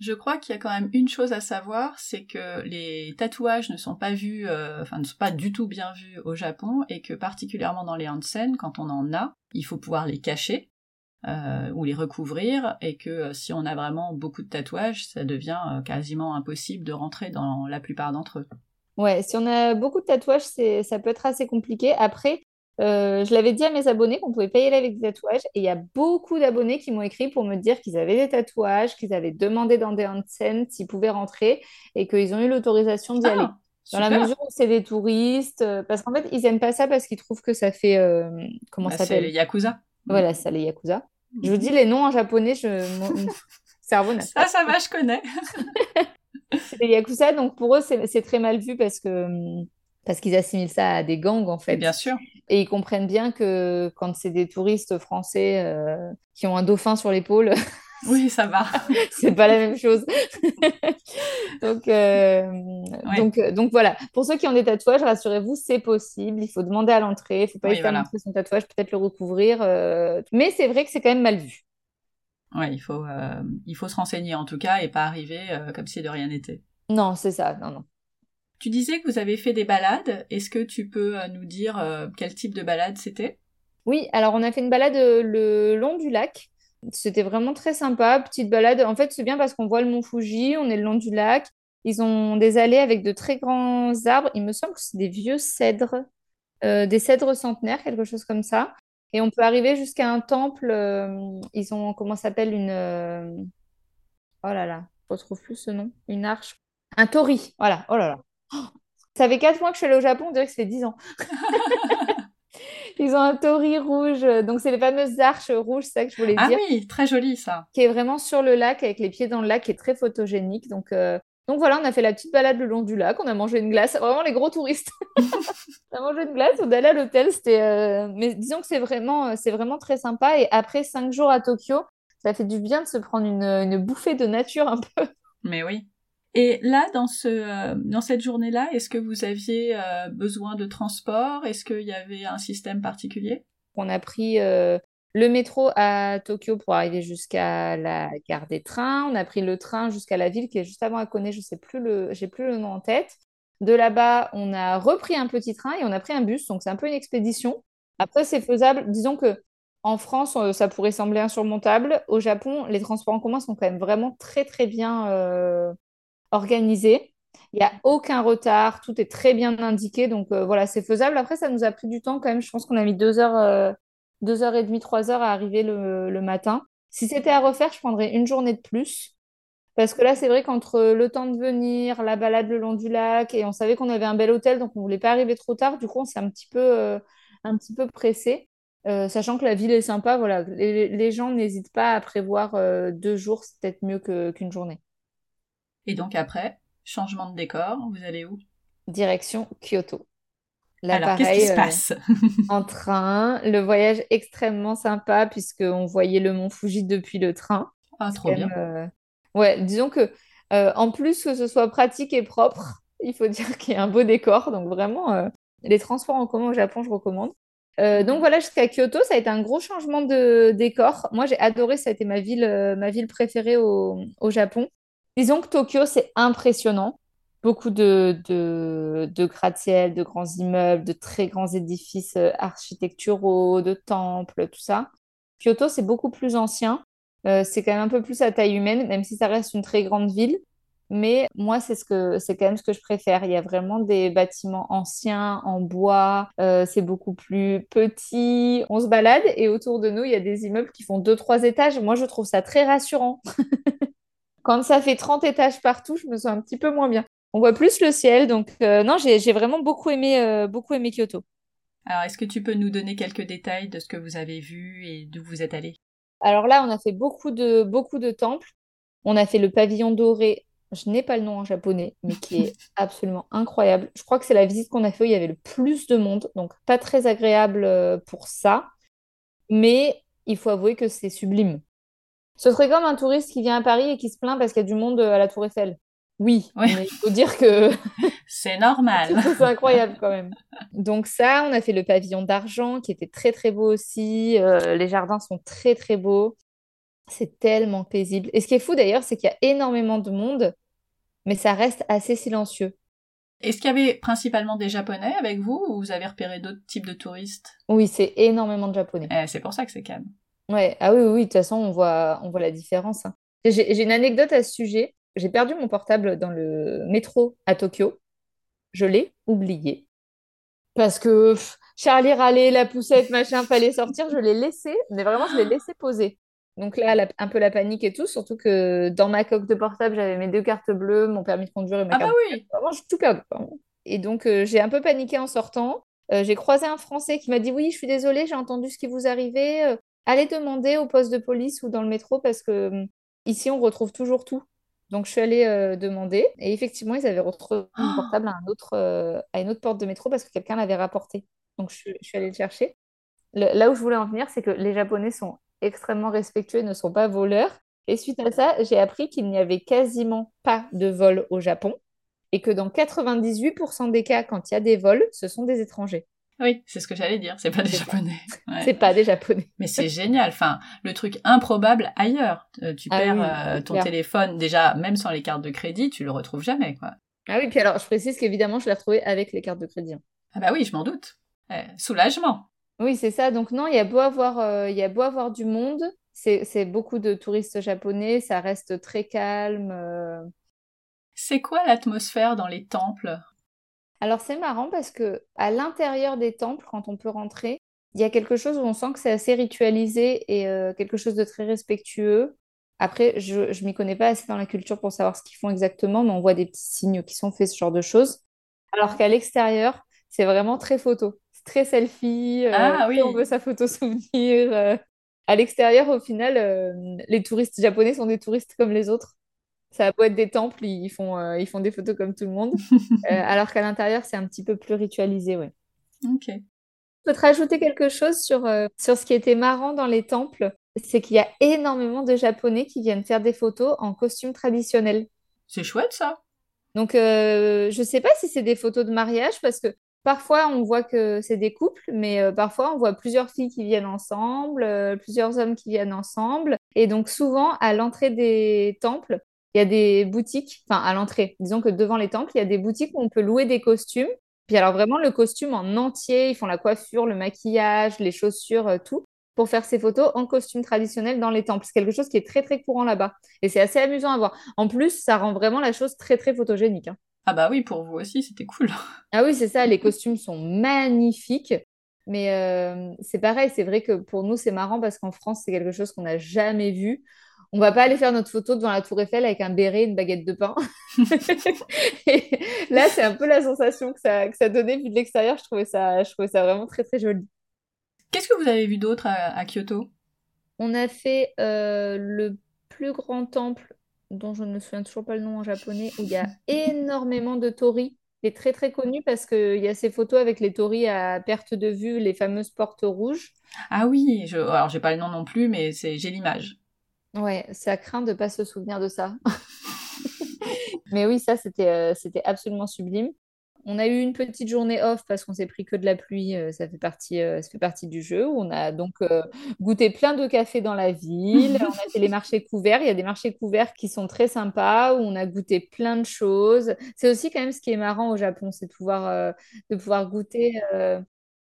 A: Je crois qu'il y a quand même une chose à savoir, c'est que les tatouages ne sont pas vus, euh, enfin ne sont pas du tout bien vus au Japon, et que particulièrement dans les onsen, quand on en a, il faut pouvoir les cacher euh, ou les recouvrir, et que si on a vraiment beaucoup de tatouages, ça devient quasiment impossible de rentrer dans la plupart d'entre eux.
B: Ouais, si on a beaucoup de tatouages, c'est, ça peut être assez compliqué. Après, euh, je l'avais dit à mes abonnés qu'on pouvait payer avec des tatouages, et il y a beaucoup d'abonnés qui m'ont écrit pour me dire qu'ils avaient des tatouages, qu'ils avaient demandé dans des onsen s'ils pouvaient rentrer, et qu'ils ont eu l'autorisation d'y aller.
A: Ah,
B: Dans la mesure où c'est des touristes, euh, parce qu'en fait, ils aiment pas ça parce qu'ils trouvent que ça fait, euh, comment
A: Bah,
B: ça
A: C'est
B: s'appelle?
A: les Yakuza.
B: Voilà, ça, les Yakuza. Je vous dis les noms en japonais, je... <laughs> cerveau
A: Ça, ça va, je connais. <laughs>
B: C'est les Yakuza, donc pour eux, c'est c'est très mal vu parce que parce qu'ils assimilent ça à des gangs, en fait.
A: Bien sûr.
B: Et ils comprennent bien que quand c'est des touristes français euh, qui ont un dauphin sur l'épaule, <laughs>
A: Oui, ça va. <laughs>
B: c'est pas la même chose. <laughs> Donc, euh,
A: Ouais.
B: donc, euh, donc voilà. Pour ceux qui ont des tatouages, rassurez-vous, c'est possible. Il faut demander à l'entrée. Il faut pas
A: Oui,
B: à
A: voilà.
B: montrer son tatouage, peut-être le recouvrir. euh, Mais c'est vrai que c'est quand même mal vu.
A: Ouais, il faut, il faut se renseigner en tout cas et pas arriver comme si de rien n'était.
B: Non, c'est ça. Non, non.
A: Tu disais que vous avez fait des balades. Est-ce que tu peux euh, nous dire euh, quel type de balade c'était?
B: Oui, alors on a fait une balade euh, le long du lac. C'était vraiment très sympa, petite balade. En fait, c'est bien parce qu'on voit le mont Fuji, on est le long du lac. Ils ont des allées avec de très grands arbres. Il me semble que c'est des vieux cèdres, des cèdres centenaires, quelque chose comme ça. Et on peut arriver jusqu'à un temple. ils ont, comment s'appelle, une... Oh là là, je retrouve plus ce nom. Une arche. Un torii, voilà. Oh là là. Ça fait quatre mois que je suis allée au Japon, on dirait que ça fait dix ans. <laughs> Ils ont un torii rouge, donc c'est les fameuses arches rouges, c'est ça que je voulais
A: Ah
B: dire,
A: oui, très joli ça.
B: qui est vraiment sur le lac, avec les pieds dans le lac, qui est très photogénique. Donc, euh, Donc voilà, on a fait la petite balade le long du lac, on a mangé une glace, vraiment les gros touristes. <laughs> on a mangé une glace, on est allé à l'hôtel, c'était... euh, Mais disons que c'est vraiment, c'est vraiment très sympa. Et après cinq jours à Tokyo, ça fait du bien de se prendre une, une bouffée de nature un peu.
A: Mais oui. Et là, dans, ce, euh, dans cette journée-là, est-ce que vous aviez euh, besoin de transport? Est-ce qu'il y avait un système particulier?
B: On a pris euh, le métro à Tokyo pour arriver jusqu'à la gare des trains. On a pris le train jusqu'à la ville qui est juste avant à Kone, je sais plus le, j'ai plus le nom en tête. De là-bas, on a repris un petit train et on a pris un bus, donc c'est un peu une expédition. Après, c'est faisable. Disons que en France, ça pourrait sembler insurmontable. Au Japon, les transports en commun sont quand même vraiment très très bien organisés. Il n'y a aucun retard, tout est très bien indiqué, donc euh, voilà, c'est faisable. Après, ça nous a pris du temps quand même. Je pense qu'on a mis deux heures, euh, deux heures et demie, trois heures à arriver le, matin. Si c'était à refaire, je prendrais une journée de plus. Parce que là, c'est vrai qu'entre le temps de venir, la balade le long du lac, et on savait qu'on avait un bel hôtel, donc on voulait pas arriver trop tard. Du coup, on s'est un petit peu, euh, un petit peu pressé. Euh, sachant que la ville est sympa, voilà, les, gens n'hésitent pas à prévoir deux jours, c'est peut-être mieux qu'une journée.
A: Et donc après, changement de décor, vous allez où?
B: Direction Kyoto. Là,
A: Alors, qu'est-ce qui se
B: euh,
A: passe? <laughs>
B: en train, le voyage extrêmement sympa puisqu'on voyait le mont Fuji depuis le train.
A: Ah, trop bien.
B: euh, Ouais, disons que euh, en plus que ce soit pratique et propre, <laughs> il faut dire qu'il y a un beau décor. Donc vraiment, les transports en commun au Japon, je recommande. Donc voilà, jusqu'à Kyoto, ça a été un gros changement de décor. Moi, j'ai adoré, ça a été ma ville, ma ville préférée au, au Japon. Disons que Tokyo, c'est impressionnant. Beaucoup de, de, gratte-ciel, de grands immeubles, de très grands édifices euh, architecturaux, de temples, tout ça. Kyoto, c'est beaucoup plus ancien. Euh, c'est quand même un peu plus à taille humaine, même si ça reste une très grande ville. Mais moi, c'est ce que c'est quand même ce que je préfère. Il y a vraiment des bâtiments anciens en bois. euh, c'est beaucoup plus petit. On se balade et autour de nous, il y a des immeubles qui font deux, trois étages. Moi, je trouve ça très rassurant. <laughs> Quand ça fait 30 étages partout, je me sens un petit peu moins bien. On voit plus le ciel. Donc, euh, non, j'ai vraiment beaucoup aimé, euh, beaucoup aimé Kyoto.
A: Alors, est-ce que tu peux nous donner quelques détails de ce que vous avez vu et d'où vous êtes allé?
B: Alors là, on a fait beaucoup de, beaucoup de temples. On a fait le pavillon doré. Je n'ai pas le nom en japonais, mais qui est <laughs> absolument incroyable. Je crois que c'est la visite qu'on a fait où il y avait le plus de monde, donc pas très agréable euh, pour ça. Mais il faut avouer que c'est sublime. Ce serait comme un touriste qui vient à Paris et qui se plaint parce qu'il y a du monde à la Tour Eiffel. Oui, mais il faut dire que <laughs>
A: C'est normal. <laughs>
B: c'est incroyable quand même. Donc ça, on a fait le pavillon d'argent qui était très très beau aussi. Euh, les jardins sont très très beaux. C'est tellement paisible. Et ce qui est fou d'ailleurs, c'est qu'il y a énormément de monde, mais ça reste assez silencieux.
A: Est-ce qu'il y avait principalement des Japonais avec vous ou vous avez repéré d'autres types de touristes?
B: Oui, c'est énormément de Japonais.
A: Eh, C'est pour ça que c'est calme.
B: Ouais, ah oui, oui, oui, de toute façon, on voit, on voit la différence. hein. J'ai j'ai une anecdote à ce sujet. J'ai perdu mon portable dans le métro à Tokyo. Je l'ai oublié. Parce que pff, Charlie râlait, la poussette, machin, fallait sortir. Je l'ai laissé, mais vraiment, je l'ai laissé poser. Donc là, la- un peu la panique et tout, surtout que dans ma coque de portable, j'avais mes deux cartes bleues, mon permis de conduire et ma
A: Ah
B: carte.
A: oui
B: Vraiment, j'ai tout perdu. Et donc, euh, j'ai un peu paniqué en sortant. Euh, j'ai croisé un Français qui m'a dit, oui, je suis désolée, j'ai entendu ce qui vous arrivait. Allez demander au poste de police ou dans le métro parce que euh, ici, on retrouve toujours tout. Donc, je suis allée euh, demander et effectivement, ils avaient retrouvé mon
A: Oh,
B: portable à un autre, euh, à une autre porte de métro parce que quelqu'un l'avait rapporté. Donc, je, suis je suis allée le chercher. Le- là où je voulais en venir, c'est que les Japonais sont extrêmement respectueux et ne sont pas voleurs. Et suite à ça, j'ai appris qu'il n'y avait quasiment pas de vol au Japon et que dans 98% des cas, quand il y a des vols, ce sont des étrangers.
A: Oui, c'est ce que j'allais dire, c'est pas des. Japonais. Ouais.
B: C'est pas des Japonais.
A: Mais c'est génial, enfin, le truc improbable ailleurs. Euh, tu
B: Ah
A: perds
B: oui,
A: euh, ton
B: clair.
A: téléphone, déjà, même sans les cartes de crédit, tu le retrouves jamais, quoi.
B: Ah oui, puis alors je précise qu'évidemment, je l'ai retrouvé avec les cartes de crédit. hein.
A: Ah bah oui, je m'en doute. Eh, soulagement.
B: Oui, c'est ça. Donc non, il y a beau avoir, euh, il y a beau avoir du monde, c'est beaucoup de touristes japonais, ça reste très calme.
A: C'est quoi l'atmosphère dans les temples?
B: Alors c'est marrant parce que à l'intérieur des temples, quand on peut rentrer, il y a quelque chose où on sent que c'est assez ritualisé et euh, quelque chose de très respectueux. Après, je je m'y connais pas assez dans la culture pour savoir ce qu'ils font exactement, mais on voit des petits signes qui sont faits, ce genre de choses. Alors qu'à l'extérieur, c'est vraiment très photo. Très selfie, euh,
A: Ah
B: très on
A: oui.
B: veut sa photo souvenir. euh. À l'extérieur, au final, les touristes japonais sont des touristes comme les autres. Ça a beau être des temples, ils font, euh, ils font des photos comme tout le monde. <laughs> alors qu'à l'intérieur, c'est un petit peu plus ritualisé, ouais.
A: Ok.
B: Je peux te rajouter quelque chose sur, sur ce qui était marrant dans les temples. C'est qu'il y a énormément de Japonais qui viennent faire des photos en costume traditionnel.
A: C'est chouette ça.
B: Donc, je ne sais pas si c'est des photos de mariage parce que Parfois, on voit que c'est des couples, mais euh, parfois, on voit plusieurs filles qui viennent ensemble, euh, plusieurs hommes qui viennent ensemble. Et donc, souvent, à l'entrée des temples, il y a des boutiques, enfin, à l'entrée, disons que devant les temples, il y a des boutiques où on peut louer des costumes. Puis alors, vraiment, le costume en entier, ils font la coiffure, le maquillage, les chaussures, euh, tout, pour faire ces photos en costume traditionnel dans les temples. C'est quelque chose qui est très, très courant là-bas. Et c'est assez amusant à voir. En plus, ça rend vraiment la chose très, très photogénique. Hein.
A: Ah bah oui, pour vous aussi, c'était cool. <laughs>
B: Ah oui, c'est ça, les costumes sont magnifiques. Mais euh, c'est pareil, c'est vrai que pour nous, c'est marrant parce qu'en France, c'est quelque chose qu'on n'a jamais vu. On va pas aller faire notre photo devant la Tour Eiffel avec un béret et une baguette de pain. <laughs> et là, c'est un peu la sensation que ça, que ça donnait vu de l'extérieur. Je trouvais ça, je trouvais ça vraiment très, très joli.
A: Qu'est-ce que vous avez vu d'autre à, Kyoto?
B: On a fait euh, le plus grand temple dont je ne me souviens toujours pas le nom en japonais, où il y a <laughs> énormément de torii. Il est très très connu parce qu'il y a ces photos avec les torii à perte de vue, les fameuses portes rouges.
A: Ah oui, je... alors j'ai pas le nom non plus, mais c'est j'ai l'image.
B: Ouais, ça craint de pas se souvenir de ça. <laughs> mais oui, ça c'était euh, c'était absolument sublime. On a eu une petite journée off parce qu'on s'est pris que de la pluie. Euh, ça fait partie, euh, ça fait partie du jeu. On a donc goûté plein de cafés dans la ville. on a fait les marchés couverts. Il y a des marchés couverts qui sont très sympas où on a goûté plein de choses. C'est aussi quand même ce qui est marrant au Japon, c'est de pouvoir, de pouvoir goûter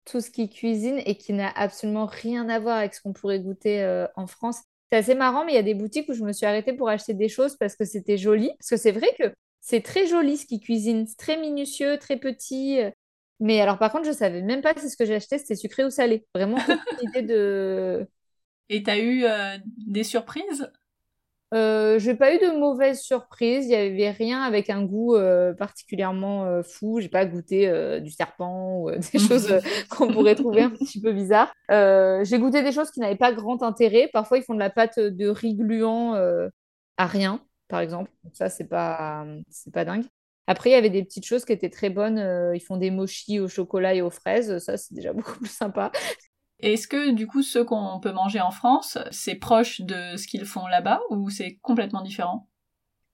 B: tout ce qui cuisine et qui n'a absolument rien à voir avec ce qu'on pourrait goûter en France. C'est assez marrant, mais il y a des boutiques où je me suis arrêtée pour acheter des choses parce que c'était joli. Parce que c'est vrai que c'est très joli ce qu'ils cuisinent, très minutieux, très petit. Mais alors, par contre, je savais même pas si ce que j'ai acheté c'était sucré ou salé. Vraiment, aucune <laughs> de.
A: Et t'as eu euh, des surprises?
B: Euh, j'ai pas eu de mauvaises surprises. Il n'y avait rien avec un goût euh, particulièrement euh, fou. J'ai pas goûté du serpent ou <laughs> des choses qu'on pourrait trouver un petit peu bizarres. j'ai goûté des choses qui n'avaient pas grand intérêt. Parfois, ils font de la pâte de riz gluant à rien par exemple. Donc ça, c'est pas, c'est pas dingue. Après, il y avait des petites choses qui étaient très bonnes. Euh, ils font des mochis au chocolat et aux fraises. Ça, c'est déjà <laughs> beaucoup plus sympa.
A: Est-ce que du coup, ceux qu'on peut manger en France, c'est proche de ce qu'ils font là-bas ou c'est complètement différent?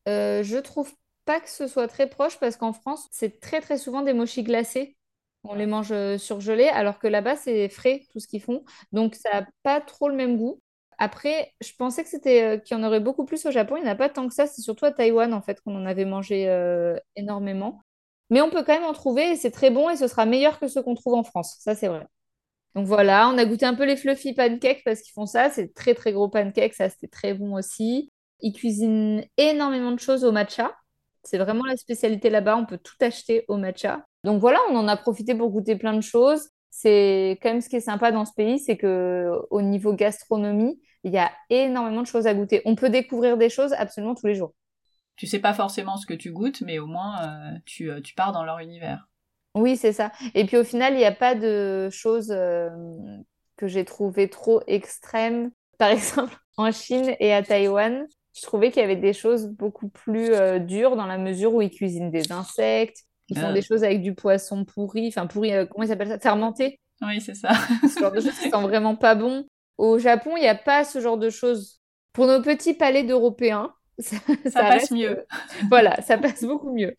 B: Euh, Je trouve pas que ce soit très proche parce qu'en France, c'est très très souvent des mochis glacés. On les mange euh, surgelés, alors que là-bas, c'est frais tout ce qu'ils font. Donc, ça n'a pas trop le même goût. Après, je pensais que c'était euh, qu'il y en aurait beaucoup plus au Japon. Il n'y en a pas tant que ça. C'est surtout à Taïwan, en fait, qu'on en avait mangé énormément. Mais on peut quand même en trouver et c'est très bon et ce sera meilleur que ce qu'on trouve en France. Ça, c'est vrai. Donc voilà, on a goûté un peu les fluffy pancakes parce qu'ils font ça. C'est très, très gros pancakes. Ça, c'était très bon aussi. Ils cuisinent énormément de choses au matcha. C'est vraiment la spécialité là-bas. On peut tout acheter au matcha. Donc voilà, on en a profité pour goûter plein de choses. C'est quand même ce qui est sympa dans ce pays, c'est que au niveau gastronomie, il y a énormément de choses à goûter. On peut découvrir des choses absolument tous les jours.
A: Tu sais pas forcément ce que tu goûtes, mais au moins euh, euh, tu, pars dans leur univers.
B: Oui, c'est ça. Et puis au final, il n'y a pas de choses euh, que j'ai trouvées trop extrêmes. <laughs> Par exemple, en Chine et à Taïwan, je trouvais qu'il y avait des choses beaucoup plus dures dans la mesure où ils cuisinent des insectes, ils font ah. des choses avec du poisson pourri, enfin pourri, comment ils appellent ça? Fermenté.
A: Oui, c'est ça.
B: ce genre de choses qui sont vraiment pas bon. Au Japon, il n'y a pas ce genre de choses. Pour nos petits palais d'Européens, <laughs>
A: ça, passe mieux.
B: voilà, ça passe beaucoup mieux.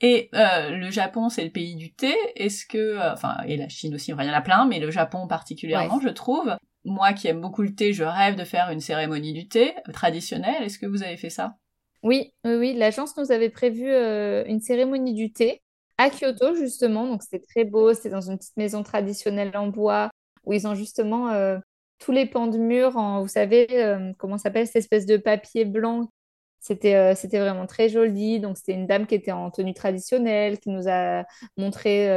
A: Et euh, le Japon, c'est le pays du thé. Est-ce que, euh, enfin, et la Chine aussi, il y en a plein, mais le Japon particulièrement, je trouve. Moi qui aime beaucoup le thé, je rêve de faire une cérémonie du thé traditionnelle. Est-ce que vous avez fait ça?
B: Oui, oui, oui. L'agence nous avait prévu euh, une cérémonie du thé à Kyoto, justement. Donc, c'était très beau. C'était dans une petite maison traditionnelle en bois où ils ont justement euh, tous les pans de mur en, vous savez, euh, comment s'appelle cette espèce de papier blanc. C'était euh, c'était vraiment très joli. Donc, c'était une dame qui était en tenue traditionnelle, qui nous a montré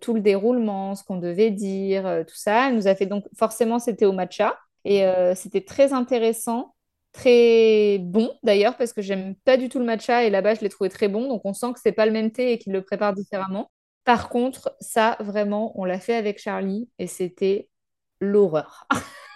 B: tout le déroulement, ce qu'on devait dire, tout ça. Elle nous a fait donc, forcément, c'était au matcha. Et c'était très intéressant, très bon d'ailleurs, parce que j'aime pas du tout le matcha et là-bas, je l'ai trouvé très bon. Donc, on sent que c'est pas le même thé et qu'ils le préparent différemment. Par contre, ça, vraiment, on l'a fait avec Charlie et c'était l'horreur. <laughs>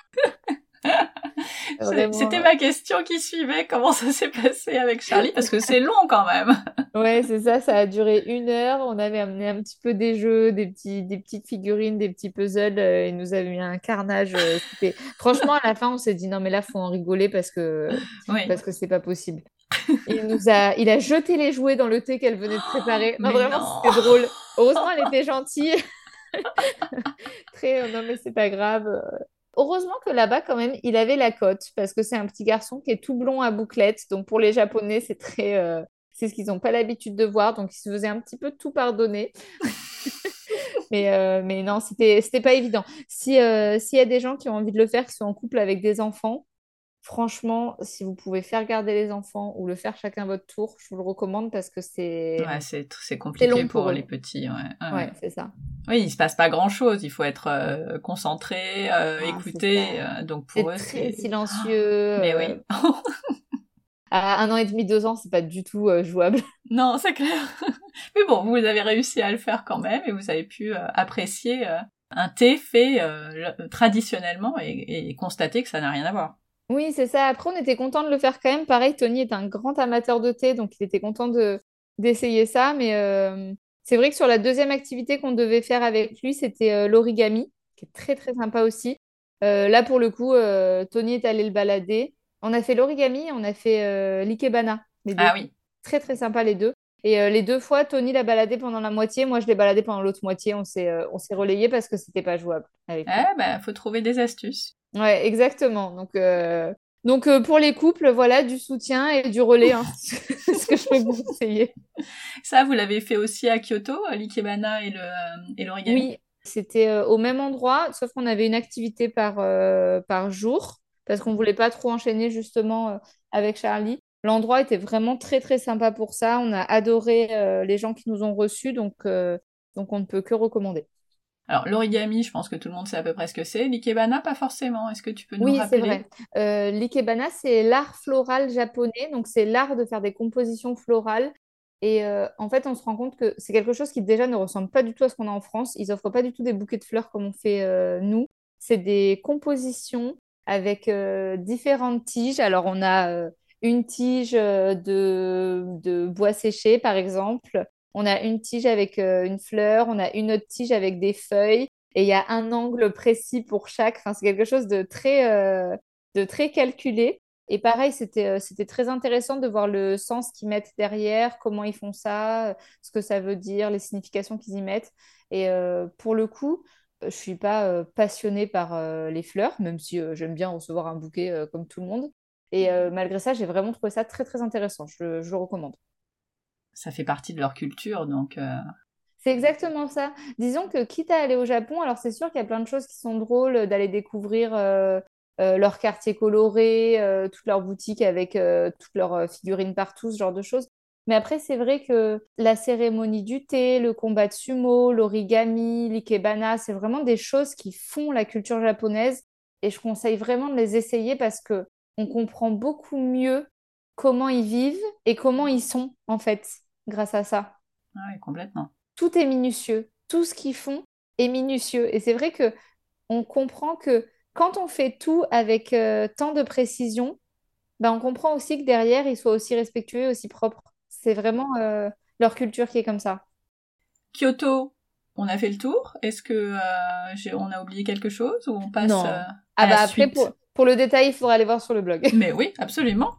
A: C'était ma question qui suivait. Comment ça s'est passé avec Charlie Parce que c'est long quand même.
B: Ouais, c'est ça. Ça a duré une heure. On avait amené un petit peu des jeux, des, petits, des petites figurines, des petits puzzles. Euh, il nous avait mis un carnage. Euh, <laughs> franchement, à la fin, on s'est dit non, mais là, faut en rigoler parce que parce que c'est pas possible. Il nous a, il a jeté les jouets dans le thé qu'elle venait de <gasps> préparer. Non, vraiment, c'était drôle. Heureusement, elle était <laughs> gentille. <laughs> Très, non, mais c'est pas grave. Heureusement que là-bas, quand même, il avait la cote parce que c'est un petit garçon qui est tout blond à bouclettes. Donc, pour les Japonais, c'est très. Euh, c'est ce qu'ils n'ont pas l'habitude de voir. Donc, il se faisait un petit peu tout pardonner. <laughs> mais, euh, mais non, c'était, c'était pas évident. Si, euh, s'il y a des gens qui ont envie de le faire, qui sont en couple avec des enfants, Franchement, si vous pouvez faire garder les enfants ou le faire chacun votre tour, je vous le recommande parce que c'est.
A: Ouais, c'est compliqué pour, les petits.
B: Ouais, ouais, c'est ça.
A: Oui, il se passe pas grand chose. Il faut être euh, concentré, euh, ah, écouter. Euh, donc pour eux,
B: c'est silencieux. <gasps>
A: Mais oui.
B: à un an et demi, deux ans, c'est pas du tout jouable. <laughs>
A: Non, c'est clair. <laughs> Mais bon, vous avez réussi à le faire quand même et vous avez pu apprécier un thé fait traditionnellement et constater que ça n'a rien à voir.
B: Oui, c'est ça. Après, on était content de le faire quand même. Pareil, Tony est un grand amateur de thé, donc il était content de d'essayer ça. Mais euh, c'est vrai que sur la deuxième activité qu'on devait faire avec lui, c'était euh, l'origami, qui est très très sympa aussi. Euh, là, pour le coup, Tony est allé le balader. On a fait l'origami, on a fait l'ikebana.
A: Ah oui.
B: Très très sympa les deux. Et les deux fois, Tony l'a baladé pendant la moitié, moi je l'ai baladé pendant l'autre moitié. On s'est on s'est relayé parce que c'était pas jouable.
A: Avec bah, faut trouver des astuces.
B: Ouais, exactement. Donc, euh, donc euh, pour les couples, voilà, du soutien et du relais, hein, <laughs> <laughs> ce que je peux vous conseiller.
A: Ça, vous l'avez fait aussi à Kyoto, l'ikebana et le et l'origami
B: Oui, c'était euh, au même endroit, sauf qu'on avait une activité par, par jour, parce qu'on voulait pas trop enchaîner justement avec Charlie. L'endroit était vraiment très très sympa pour ça. On a adoré les gens qui nous ont reçus, donc, donc on ne peut que recommander.
A: Alors, l'origami, je pense que tout le monde sait à peu près ce que c'est. L'ikebana, pas forcément. Est-ce que tu peux nous rappeler
B: Oui, c'est vrai. Euh, l'ikebana, c'est l'art floral japonais. Donc, c'est l'art de faire des compositions florales. Et euh, en fait, on se rend compte que c'est quelque chose qui déjà ne ressemble pas du tout à ce qu'on a en France. Ils offrent pas du tout des bouquets de fleurs comme on fait euh, nous. C'est des compositions avec différentes tiges. Alors, on a une tige de, de bois séché, par exemple. On a une tige avec euh, une fleur, on a une autre tige avec des feuilles, et il y a un angle précis pour chaque. Enfin, c'est quelque chose de très, euh, de très calculé. Et pareil, c'était euh, très intéressant de voir le sens qu'ils mettent derrière, comment ils font ça, ce que ça veut dire, les significations qu'ils y mettent. Et pour le coup, je suis pas passionnée par les fleurs, même si j'aime bien recevoir un bouquet comme tout le monde. Et malgré ça, j'ai vraiment trouvé ça très très intéressant. Je, je le recommande
A: ça fait partie de leur culture, donc. Euh.
B: C'est exactement ça. Disons que quitte à aller au Japon, alors c'est sûr qu'il y a plein de choses qui sont drôles d'aller découvrir euh, euh, leur quartier coloré, toutes leurs boutiques avec toutes leurs figurines partout, ce genre de choses. Mais après, c'est vrai que la cérémonie du thé, le combat de sumo, l'origami, l'ikebana, c'est vraiment des choses qui font la culture japonaise. Et je conseille vraiment de les essayer parce que on comprend beaucoup mieux comment ils vivent et comment ils sont, en fait grâce à ça.
A: Ah oui, complètement.
B: Tout est minutieux. Tout ce qu'ils font est minutieux. Et c'est vrai que on comprend que quand on fait tout avec euh, tant de précision, ben on comprend aussi que derrière, ils soient aussi respectueux, aussi propres. C'est vraiment euh, leur culture qui est comme ça.
A: Kyoto, on a fait le tour. Est-ce que euh, on a oublié quelque chose ou on passe
B: non.
A: à
B: ah bah après pour, pour, le détail, il faudra aller voir sur le blog. <laughs>
A: Mais oui, absolument.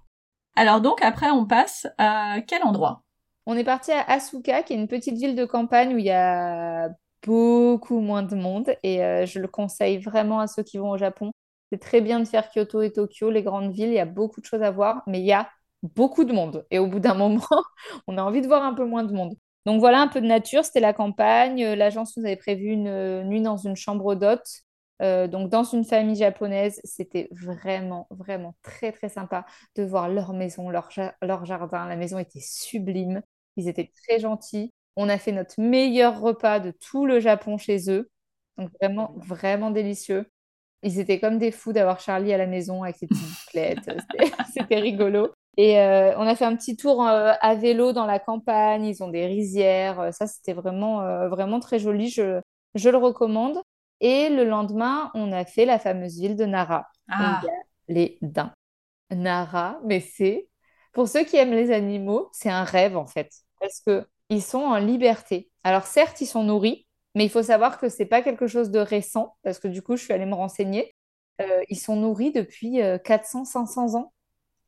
A: Alors donc après, on passe à quel endroit?
B: On est parti à Asuka, qui est une petite ville de campagne où il y a beaucoup moins de monde et euh, je le conseille vraiment à ceux qui vont au Japon. C'est très bien de faire Kyoto et Tokyo, les grandes villes, il y a beaucoup de choses à voir, mais il y a beaucoup de monde. Et au bout d'un <laughs> moment, on a envie de voir un peu moins de monde. Donc voilà un peu de nature, c'était la campagne. L'agence nous avait prévu une nuit dans une chambre d'hôte. Euh, donc dans une famille japonaise, c'était vraiment, vraiment très, très sympa de voir leur maison, leur, leur jardin. La maison était sublime. Ils étaient très gentils. On a fait notre meilleur repas de tout le Japon chez eux. Donc vraiment, vraiment délicieux. Ils étaient comme des fous d'avoir Charlie à la maison avec ses petites <laughs> bouclettes. <laughs> C'était rigolo. Et euh, on a fait un petit tour euh, à vélo dans la campagne. Ils ont des rizières. Ça, c'était vraiment, euh, vraiment très joli. Je, je le recommande. Et le lendemain, on a fait la fameuse ville de Nara.
A: Ah.
B: les daims. Nara, mais c'est, pour ceux qui aiment les animaux, c'est un rêve en fait, parce que ils sont en liberté. Alors certes, ils sont nourris, mais il faut savoir que c'est pas quelque chose de récent, parce que du coup, je suis allée me renseigner. Euh, ils sont nourris depuis 400-500 ans.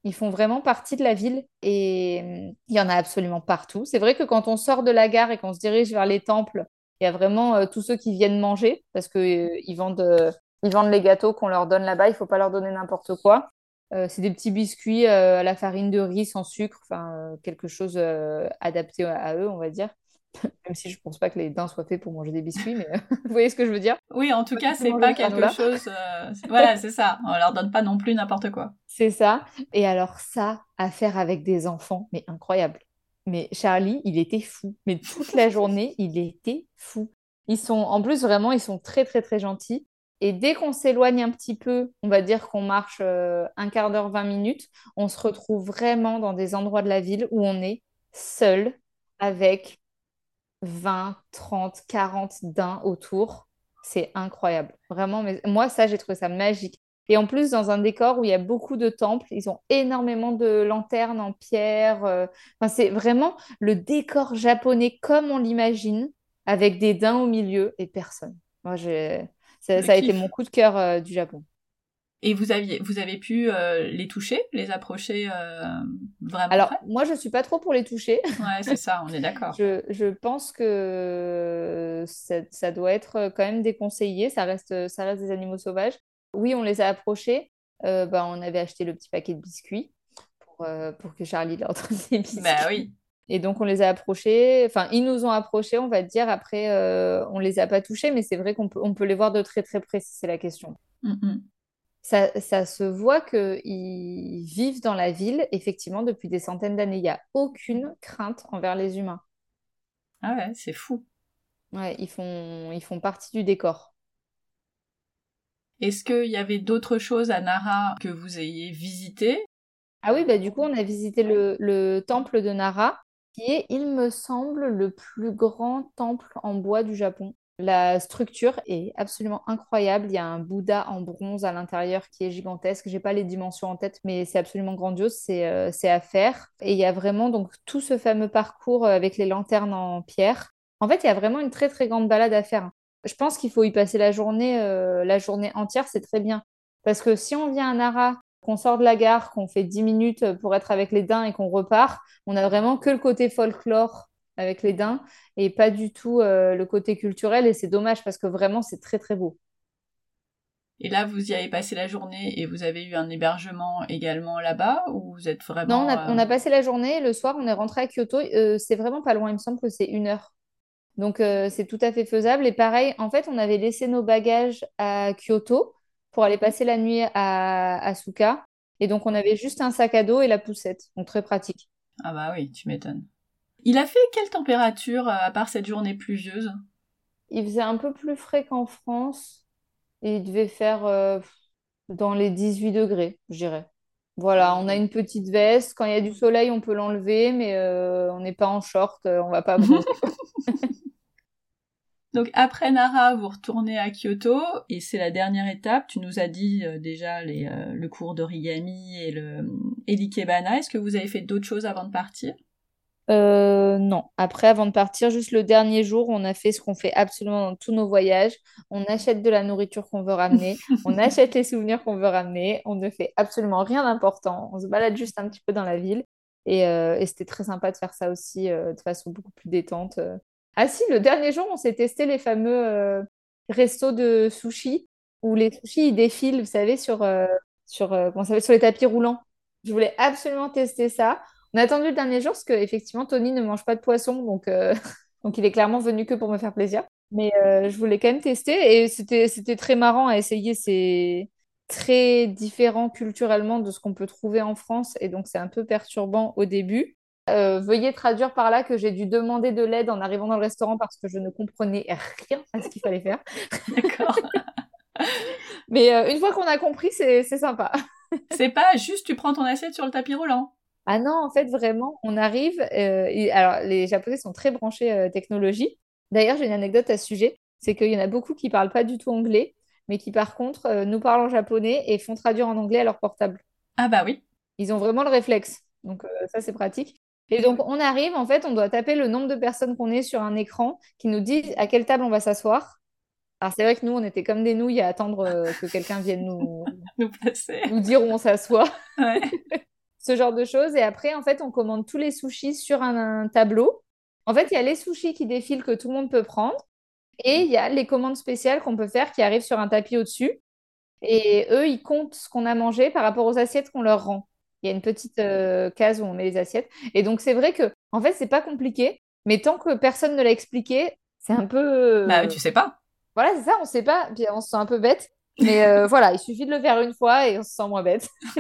B: Ils font vraiment partie de la ville et hum, il y en a absolument partout. C'est vrai que quand on sort de la gare et qu'on se dirige vers les temples, il y a vraiment euh, tous ceux qui viennent manger parce qu'ils ils vendent, ils vendent les gâteaux qu'on leur donne là-bas. Il faut pas leur donner n'importe quoi. Euh, c'est des petits biscuits euh, à la farine de riz sans sucre, enfin euh, quelque chose adapté à, eux, on va dire. <laughs> Même si je pense pas que les daims soient faits pour manger des biscuits, mais <laughs> vous voyez ce que je veux dire?
A: Oui, en tout cas, c'est pas quelque chose. voilà, c'est ça. On leur donne pas non plus n'importe quoi.
B: C'est ça. Et alors ça, à faire avec des enfants, mais incroyable. Mais Charlie, il était fou. Mais toute la journée, <laughs> il était fou. Ils sont, en plus, vraiment, ils sont très, très, très gentils. Et dès qu'on s'éloigne un petit peu, on va dire qu'on marche euh, un quart d'heure, 20 minutes, on se retrouve vraiment dans des endroits de la ville où on est seul avec 20, 30, 40 daims autour. C'est incroyable. Vraiment, mais moi, ça, j'ai trouvé ça magique. Et en plus, dans un décor où il y a beaucoup de temples, ils ont énormément de lanternes en pierre. Euh, enfin, c'est vraiment le décor japonais comme on l'imagine, avec des daims au milieu et personne. Moi, j'ai ça, a été mon coup de cœur euh, du Japon.
A: Et vous, aviez, vous avez pu euh, les toucher, les approcher euh, vraiment
B: Alors, moi, je ne suis pas trop pour les toucher.
A: Ouais, c'est ça, on est d'accord. <laughs>
B: je, je, pense que ça, ça, doit être quand même déconseillé. Ça reste, ça reste des animaux sauvages. Oui, on les a approchés. bah, on avait acheté le petit paquet de biscuits pour, pour que Charlie leur <laughs> donne des biscuits.
A: Bah oui.
B: Et donc, on les a approchés, enfin, ils nous ont approchés, on va dire. Après, euh, on ne les a pas touchés, mais c'est vrai qu'on peut, on peut les voir de très, très près si c'est la question. Ça, ça, se voit qu'ils vivent dans la ville, effectivement, depuis des centaines d'années. Il n'y a aucune crainte envers les humains.
A: Ah ouais, c'est fou.
B: Ouais, ils font, ils font partie du décor.
A: Est-ce qu'il y avait d'autres choses à Nara que vous ayez visitées?
B: Ah oui, bah, du coup, on a visité le, le temple de Nara qui est, il me semble, le plus grand temple en bois du Japon. La structure est absolument incroyable. Il y a un Bouddha en bronze à l'intérieur qui est gigantesque. J'ai pas les dimensions en tête, mais c'est absolument grandiose. C'est euh, à faire. Et il y a vraiment donc tout ce fameux parcours euh, avec les lanternes en pierre. En fait, il y a vraiment une très très grande balade à faire. Je pense qu'il faut y passer la journée, euh, la journée entière. C'est très bien. Parce que si on vient à Nara qu'on sort de la gare, qu'on fait 10 minutes pour être avec les daims et qu'on repart, on a vraiment que le côté folklore avec les daims et pas du tout euh, le côté culturel. Et c'est dommage parce que vraiment, c'est très, très beau.
A: Et là, vous y avez passé la journée et vous avez eu un hébergement également là-bas ou vous êtes vraiment...
B: Non, on a, euh, passé la journée. Le soir, on est rentré à Kyoto. Euh, c'est vraiment pas loin. Il me semble que c'est une heure. Donc, c'est tout à fait faisable. Et pareil, en fait, on avait laissé nos bagages à Kyoto pour aller passer la nuit à, Asuka. Et donc, on avait juste un sac à dos et la poussette. Donc, très pratique.
A: Ah bah oui, tu m'étonnes. Il a fait quelle température euh, à part cette journée pluvieuse?
B: Il faisait un peu plus frais qu'en France. Et il devait faire euh, dans les 18 degrés, je dirais. Voilà, on a une petite veste. Quand il y a du soleil, on peut l'enlever, mais euh, on n'est pas en short, on va pas <laughs>
A: Donc après Nara, vous retournez à Kyoto et c'est la dernière étape. Tu nous as dit euh, déjà les, euh, le cours d'origami et le et l'ikebana. Est-ce que vous avez fait d'autres choses avant de partir?
B: Euh, non. Après, avant de partir, juste le dernier jour, on a fait ce qu'on fait absolument dans tous nos voyages. On achète de la nourriture qu'on veut ramener, <laughs> on achète les souvenirs qu'on veut ramener. On ne fait absolument rien d'important. On se balade juste un petit peu dans la ville. Et, et c'était très sympa de faire ça aussi de façon beaucoup plus détente. Ah si, le dernier jour, on s'est testé les fameux euh, restos de sushi où les sushis ils défilent, vous savez, sur, euh, sur, euh, sur les tapis roulants. Je voulais absolument tester ça. On a attendu le dernier jour parce qu'effectivement, Tony ne mange pas de poisson, donc, <laughs> donc il est clairement venu que pour me faire plaisir. Mais je voulais quand même tester et c'était très marrant à essayer. C'est très différent culturellement de ce qu'on peut trouver en France et donc c'est un peu perturbant au début. Euh, veuillez traduire par là que j'ai dû demander de l'aide en arrivant dans le restaurant parce que je ne comprenais rien à ce qu'il fallait faire.
A: D'accord. <laughs>
B: Mais euh, une fois qu'on a compris, c'est sympa. <laughs>
A: c'est pas juste tu prends ton assiette sur le tapis roulant.
B: Ah non, en fait, vraiment, on arrive. Euh, alors, les Japonais sont très branchés technologie. D'ailleurs, j'ai une anecdote à ce sujet c'est qu'il y en a beaucoup qui parlent pas du tout anglais. mais qui par contre nous parlent en japonais et font traduire en anglais à leur portable.
A: Ah bah oui.
B: Ils ont vraiment le réflexe. Donc euh, ça, c'est pratique. Et donc on arrive, en fait, on doit taper le nombre de personnes qu'on est sur un écran qui nous dit à quelle table on va s'asseoir. Alors c'est vrai que nous, on était comme des nouilles à attendre euh, que quelqu'un vienne nous, <laughs>
A: Nous placer.
B: nous dire où on s'assoit.
A: Ouais. <laughs>
B: ce genre de choses. Et après, en fait, on commande tous les sushis sur un, un tableau. En fait, il y a les sushis qui défilent que tout le monde peut prendre. Et il y a les commandes spéciales qu'on peut faire qui arrivent sur un tapis au-dessus. Et eux, ils comptent ce qu'on a mangé par rapport aux assiettes qu'on leur rend. Il y a une petite euh, case où on met les assiettes. Et donc, c'est vrai que, en fait, c'est pas compliqué. Mais tant que personne ne l'a expliqué, c'est un peu.
A: Bah tu sais pas.
B: Voilà, c'est ça, on sait pas. Puis on se sent un peu bête. Mais euh, <laughs> voilà, il suffit de le faire une fois et on se sent moins bête. <laughs>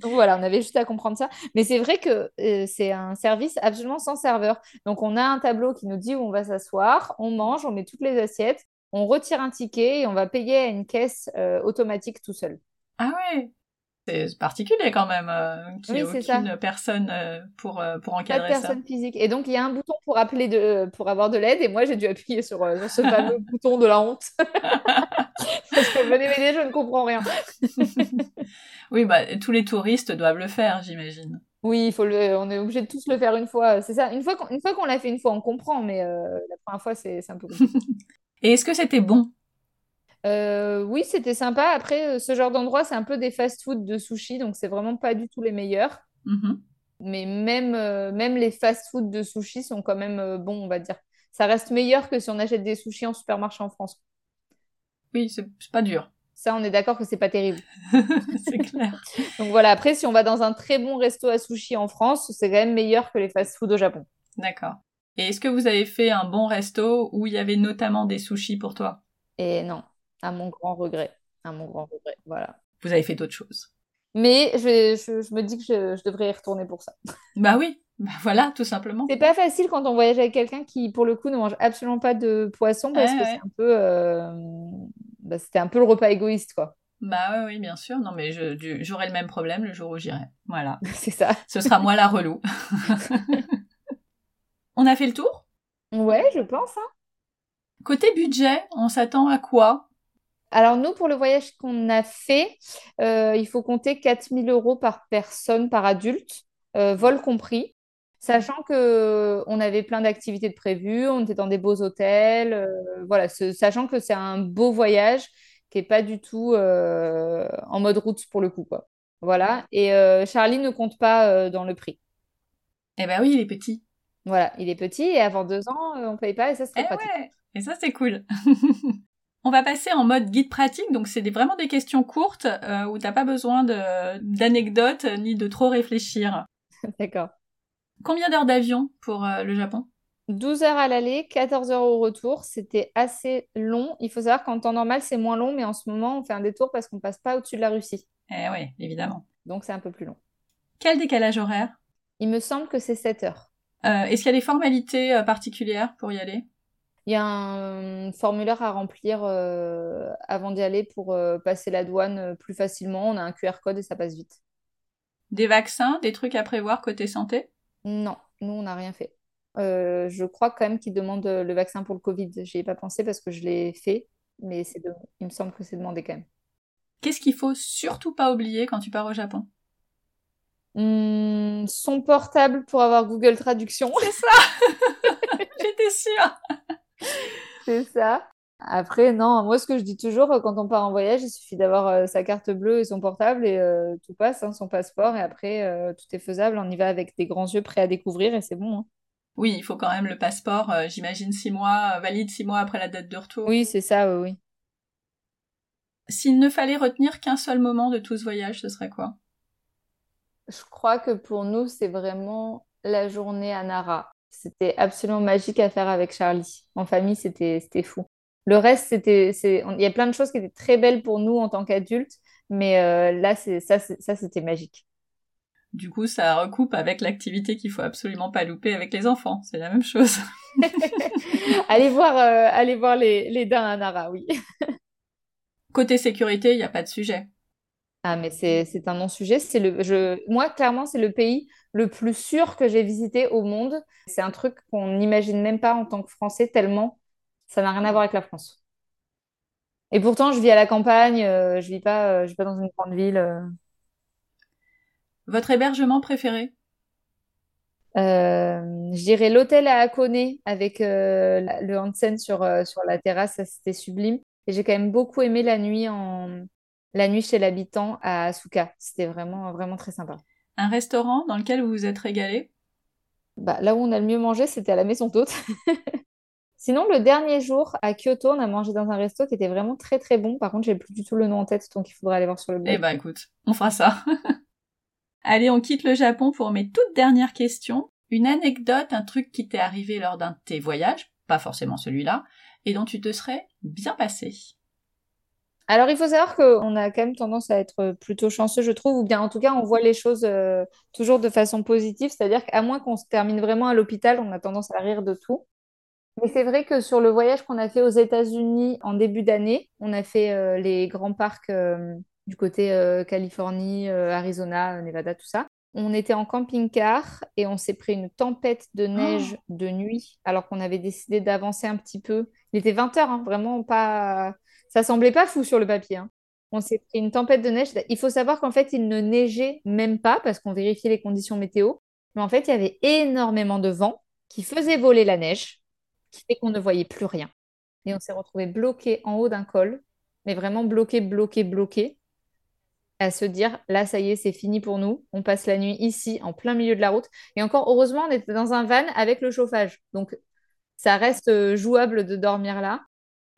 B: Donc voilà, on avait juste à comprendre ça. Mais c'est vrai que euh, c'est un service absolument sans serveur. Donc on a un tableau qui nous dit où on va s'asseoir, on mange, on met toutes les assiettes, on retire un ticket et on va payer à une caisse euh, automatique tout seul.
A: Ah ouais. C'est particulier quand même euh, qu'il n'y ait
B: Oui, c'est ça.
A: aucune personne euh, pour, euh, pour
B: Pas de
A: encadrer ça.
B: personne physique. Et donc il y a un bouton pour appeler de, pour avoir de l'aide. Et moi j'ai dû appuyer sur, sur ce <laughs> fameux bouton de la honte. <laughs> Parce que venez m'aider, je ne comprends rien. <laughs>
A: Oui, bah tous les touristes doivent le faire, j'imagine.
B: Oui, il faut le, on est obligé de tous le faire une fois. C'est ça. Une fois qu'on, l'a fait une fois, on comprend. Mais la première fois, c'est, c'est un peu compliqué.
A: Et est-ce que c'était bon
B: Euh, oui, c'était sympa. Après, euh, ce genre d'endroit, c'est un peu des fast-food de sushi, donc c'est vraiment pas du tout les meilleurs.
A: Mhm.
B: Mais même, euh, même les fast-food de sushi sont quand même euh, bons, on va dire. Ça reste meilleur que si on achète des sushis en supermarché en France.
A: Oui, c'est c'est pas dur. <laughs>
B: Ça, on est d'accord que c'est pas terrible.
A: c'est clair. <laughs>
B: Donc voilà, après, si on va dans un très bon resto à sushi en France, c'est quand même meilleur que les fast-food au Japon.
A: D'accord. Et est-ce que vous avez fait un bon resto où il y avait notamment des sushis pour toi?
B: Et non, à mon grand regret. À mon grand regret, voilà.
A: Vous avez fait d'autres choses
B: Mais je, je, je me dis que je, je devrais y retourner pour ça. <laughs>
A: Bah oui, bah voilà, tout simplement.
B: C'est pas facile quand on voyage avec quelqu'un qui, pour le coup, ne mange absolument pas de poisson parce
A: Ouais,
B: que
A: ouais.
B: c'est un peu, euh, bah, c'était un peu le repas égoïste, quoi.
A: Bah oui, oui, bien sûr. Non, mais j'aurai le même problème le jour où j'irai. Voilà. <laughs>
B: C'est ça.
A: Ce sera moi la relou. <laughs> On a fait le tour?
B: Ouais, je pense. hein.
A: Côté budget, on s'attend à quoi?
B: Alors nous, pour le voyage qu'on a fait, euh, il faut compter 4000 euros par personne, par adulte, euh, vol compris. Sachant que on avait plein d'activités de prévues, on était dans des beaux hôtels, euh, voilà, ce- sachant que c'est un beau voyage qui est pas du tout euh, en mode route pour le coup, quoi. Voilà. Et euh, Charlie ne compte pas euh, dans le prix.
A: Eh ben oui, il est petit.
B: Voilà, il est petit et avant deux ans, euh, on paye pas et ça serait
A: Eh
B: pratique.
A: ouais, et ça c'est cool. <laughs> On va passer en mode guide pratique, donc c'est vraiment des questions courtes euh, où t'as pas besoin d'anecdotes ni de trop réfléchir. <laughs>
B: D'accord.
A: Combien d'heures d'avion pour euh, le Japon?
B: 12 heures à l'aller, 14 heures au retour. C'était assez long. Il faut savoir qu'en temps normal, c'est moins long, mais en ce moment, on fait un détour parce qu'on passe pas au-dessus de la Russie.
A: Eh oui, évidemment.
B: Donc, c'est un peu plus long.
A: Quel décalage horaire?
B: Il me semble que c'est 7 heures.
A: Euh, Est-ce qu'il y a des formalités euh, particulières pour y aller?
B: Il y a un formulaire à remplir euh, avant d'y aller pour euh, passer la douane euh, plus facilement. On a un QR code et ça passe vite.
A: Des vaccins, des trucs à prévoir côté santé?
B: Non, nous, on n'a rien fait. Euh, je crois quand même qu'ils demandent le vaccin pour le Covid. J'y ai pas pensé parce que je l'ai fait, mais c'est de- il me semble que c'est demandé quand même.
A: Qu'est-ce qu'il faut surtout pas oublier quand tu pars au Japon?
B: Hum, son portable pour avoir Google Traduction. <laughs>
A: J'étais sûre <laughs>
B: C'est ça. Après, non, moi, ce que je dis toujours, euh, quand on part en voyage, il suffit d'avoir euh, sa carte bleue et son portable et euh, tout passe, hein, son passeport. Et après, euh, tout est faisable. On y va avec des grands yeux prêts à découvrir et c'est bon. hein.
A: Oui, il faut quand même le passeport, euh, j'imagine six mois, euh, valide six mois après la date de retour.
B: Oui, c'est ça, oui, oui.
A: S'il ne fallait retenir qu'un seul moment de tout ce voyage, ce serait quoi?
B: Je crois que pour nous, c'est vraiment la journée à Nara. C'était absolument magique à faire avec Charlie. En famille, c'était fou. Le reste, c'était, il y a plein de choses qui étaient très belles pour nous en tant qu'adultes, mais euh, là, c'est, ça, ça, c'était magique.
A: Du coup, ça recoupe avec l'activité qu'il faut absolument pas louper avec les enfants. C'est la même chose. <laughs> <laughs>
B: Allez voir, euh, allez voir les, les daims à Nara, oui.
A: Côté sécurité, il n'y a pas de sujet.
B: Ah, mais c'est, c'est un non-sujet. C'est le, je, moi, clairement, c'est le pays le plus sûr que j'ai visité au monde. C'est un truc qu'on n'imagine même pas en tant que Français, tellement ça n'a rien à voir avec la France. Et pourtant, je vis à la campagne, euh, je vis pas, euh, je vis pas dans une grande ville. euh.
A: Votre hébergement préféré?
B: Euh, je dirais l'hôtel à Hakone avec euh, la- le onsen sur, euh, sur la terrasse, ça c'était sublime. Et j'ai quand même beaucoup aimé la nuit en la nuit chez l'habitant à Asuka. C'était vraiment vraiment très sympa.
A: Un restaurant dans lequel vous vous êtes régalé?
B: Bah, là où on a le mieux mangé, c'était à la maison d'hôte. <laughs> Sinon, le dernier jour à Kyoto, on a mangé dans un resto qui était vraiment très très bon. Par contre, j'ai plus du tout le nom en tête, donc il faudra aller voir sur le
A: Eh
B: blog.
A: ben écoute, on fera ça. <laughs> Allez, on quitte le Japon pour mes toutes dernières questions. Une anecdote, un truc qui t'est arrivé lors d'un de tes voyages, pas forcément celui-là, et dont tu te serais bien passé.
B: Alors, il faut savoir qu'on a quand même tendance à être plutôt chanceux, je trouve, ou bien en tout cas, on voit les choses euh, toujours de façon positive, c'est-à-dire qu'à moins qu'on se termine vraiment à l'hôpital, on a tendance à rire de tout. Mais c'est vrai que sur le voyage qu'on a fait aux États-Unis en début d'année, on a fait euh, les grands parcs euh, du côté Californie, Arizona, Nevada, tout ça. On était en camping-car et on s'est pris une tempête de neige de nuit alors qu'on avait décidé d'avancer un petit peu. Il était 20 heures, hein, vraiment pas. Ça semblait pas fou sur le papier. hein. On s'est pris une tempête de neige. Il faut savoir qu'en fait, il ne neigeait même pas parce qu'on vérifiait les conditions météo. Mais en fait, il y avait énormément de vent qui faisait voler la neige qui fait qu'on ne voyait plus rien. Et on s'est retrouvé bloqué en haut d'un col, mais vraiment bloqué, bloqué, bloqué, à se dire, là, ça y est, c'est fini pour nous. On passe la nuit ici, en plein milieu de la route. Et encore, heureusement, on était dans un van avec le chauffage. Donc, ça reste euh, jouable de dormir là.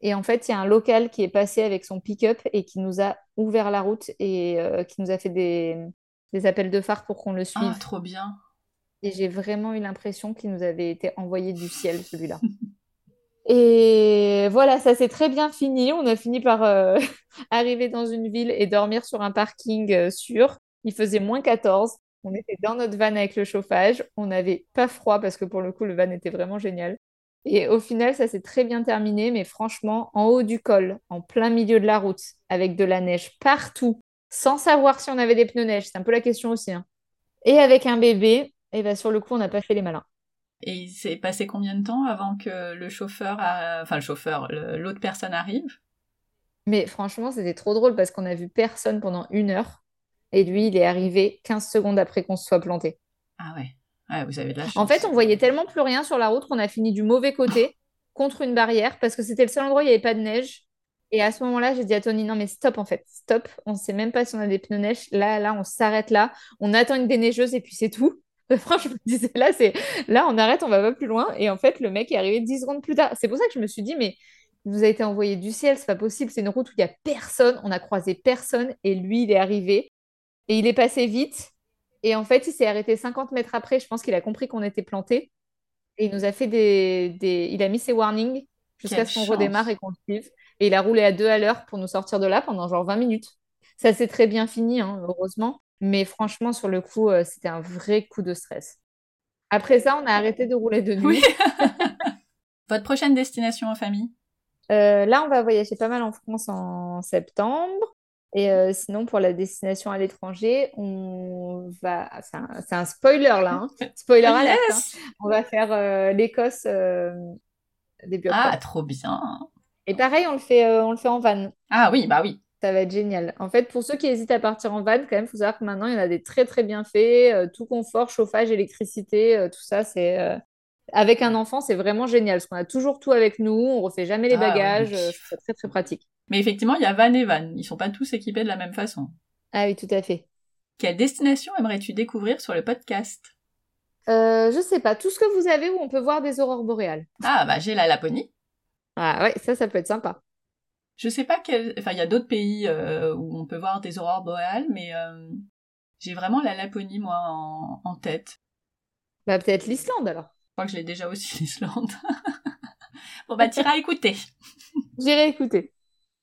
B: Et en fait, il y a un local qui est passé avec son pick-up et qui nous a ouvert la route et euh, qui nous a fait des, des appels de phare pour qu'on le suive.
A: Ah, trop bien.
B: Et j'ai vraiment eu l'impression qu'il nous avait été envoyé du ciel, <laughs> celui-là. Et voilà, ça s'est très bien fini. On a fini par euh, <laughs> arriver dans une ville et dormir sur un parking euh, sûr. Il faisait moins 14. On était dans notre van avec le chauffage. On n'avait pas froid parce que pour le coup, le van était vraiment génial. Et au final, ça s'est très bien terminé. Mais franchement, en haut du col, en plein milieu de la route, avec de la neige partout, sans savoir si on avait des pneus neige, c'est un peu la question aussi. hein. Et avec un bébé, et ben sur le coup, on n'a pas fait les malins.
A: Et il s'est passé combien de temps avant que le chauffeur, a- enfin le chauffeur, l'autre personne arrive?
B: Mais franchement, c'était trop drôle parce qu'on a vu personne pendant une heure. Et lui, il est arrivé 15 secondes après qu'on se soit planté.
A: Ah ouais. Ouais, vous avez de la chance.
B: En fait, on voyait tellement plus rien sur la route qu'on a fini du mauvais côté <coughs> contre une barrière parce que c'était le seul endroit où il n'y avait pas de neige. Et à ce moment-là, j'ai dit à Tony, non mais stop en fait, stop. On ne sait même pas si on a des pneus neige. Là, là, on s'arrête là. On attend une déneigeuse et puis c'est tout. <laughs> Franchement, je me disais, là, c'est là, on arrête, on va pas plus loin. Et en fait, le mec est arrivé 10 secondes plus tard. C'est pour ça que je me suis dit, mais il nous a été envoyé du ciel, c'est pas possible. C'est une route où il y a personne. On a croisé personne. Et lui, il est arrivé. Et il est passé vite. Et en fait, il s'est arrêté 50 mètres après. Je pense qu'il a compris qu'on était planté. Et il nous a fait des, des... Il a mis ses warnings jusqu'à ce qu'on redémarre et qu'on le suive. Et il a roulé à deux à l'heure pour nous sortir de là pendant genre 20 minutes. Ça s'est très bien fini, hein, heureusement. Mais franchement, sur le coup, euh, c'était un vrai coup de stress. Après ça, on a arrêté de rouler de nuit.
A: Oui. <laughs> Votre prochaine destination en famille?
B: Euh, là, on va voyager pas mal en France en septembre. Et euh, sinon, pour la destination à l'étranger, on va. C'est un, spoiler là. hein. Spoiler <laughs> hein.
A: Yes
B: On va faire euh, l'Écosse euh, début octobre.
A: Ah, trop bien.
B: Et pareil, on le fait, euh, on le fait en van.
A: Ah oui, bah oui.
B: Ça va être génial. En fait, pour ceux qui hésitent à partir en van, quand même, il faut savoir que maintenant, il y en a des très, très bien faits. tout confort, chauffage, électricité, tout ça, c'est... Avec un enfant, c'est vraiment génial, parce qu'on a toujours tout avec nous, on refait jamais les
A: Ah,
B: bagages,
A: oui.
B: c'est très, très pratique.
A: Mais effectivement, il y a van et van. Ils sont pas tous équipés de la même façon.
B: Ah oui, tout à fait.
A: Quelle destination aimerais-tu découvrir sur le podcast?
B: Euh, je sais pas, tout ce que vous avez où on peut voir des aurores boréales.
A: Ah, bah j'ai la Laponie.
B: Ah ouais, ça, ça peut être sympa.
A: Je sais pas quel. Enfin, il y a d'autres pays euh, où on peut voir des aurores boréales, mais euh, j'ai vraiment la Laponie, moi, en, en tête.
B: Bah peut-être l'Islande alors.
A: Je crois que je l'ai déjà aussi, <laughs> l'Islande. bon, bah, t'iras écouter.
B: J'irai écouter.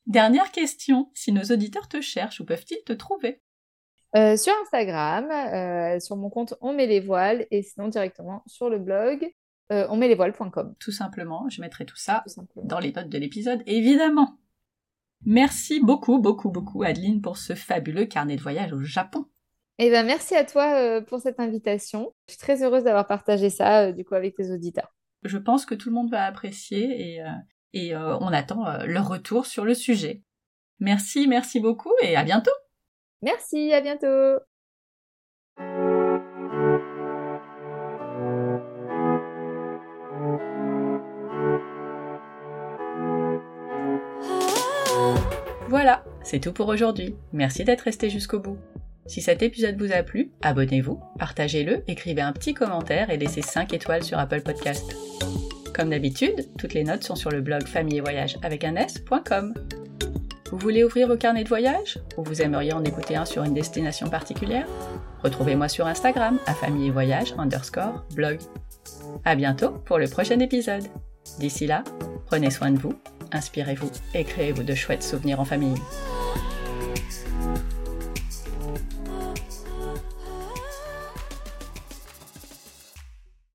A: Dernière question. Si nos auditeurs te cherchent, où peuvent-ils te trouver?
B: Euh, sur Instagram, euh, sur mon compte On met les voiles, et sinon directement sur le blog euh,
A: Tout simplement, je mettrai tout ça
B: tout
A: dans les notes de l'épisode, évidemment. Merci beaucoup, beaucoup, beaucoup, Adeline, pour ce fabuleux carnet de voyage au Japon.
B: Eh ben, merci à toi euh, pour cette invitation. Je suis très heureuse d'avoir partagé ça du coup avec tes auditeurs.
A: Je pense que tout le monde va apprécier et, et on attend leur retour sur le sujet. Merci, merci beaucoup et à bientôt.
B: Merci, à bientôt.
A: Voilà, c'est tout pour aujourd'hui. Merci d'être resté jusqu'au bout. Si cet épisode vous a plu, abonnez-vous, partagez-le, écrivez un petit commentaire et laissez 5 étoiles sur Apple Podcast. Comme d'habitude, toutes les notes sont sur le blog famille et voyage avec un s.com. Vous voulez ouvrir vos carnets de voyage Ou vous aimeriez en écouter un sur une destination particulière? Retrouvez-moi sur Instagram à famille et voyage underscore blog. À bientôt pour le prochain épisode. D'ici là, prenez soin de vous, inspirez-vous et créez-vous de chouettes souvenirs en famille.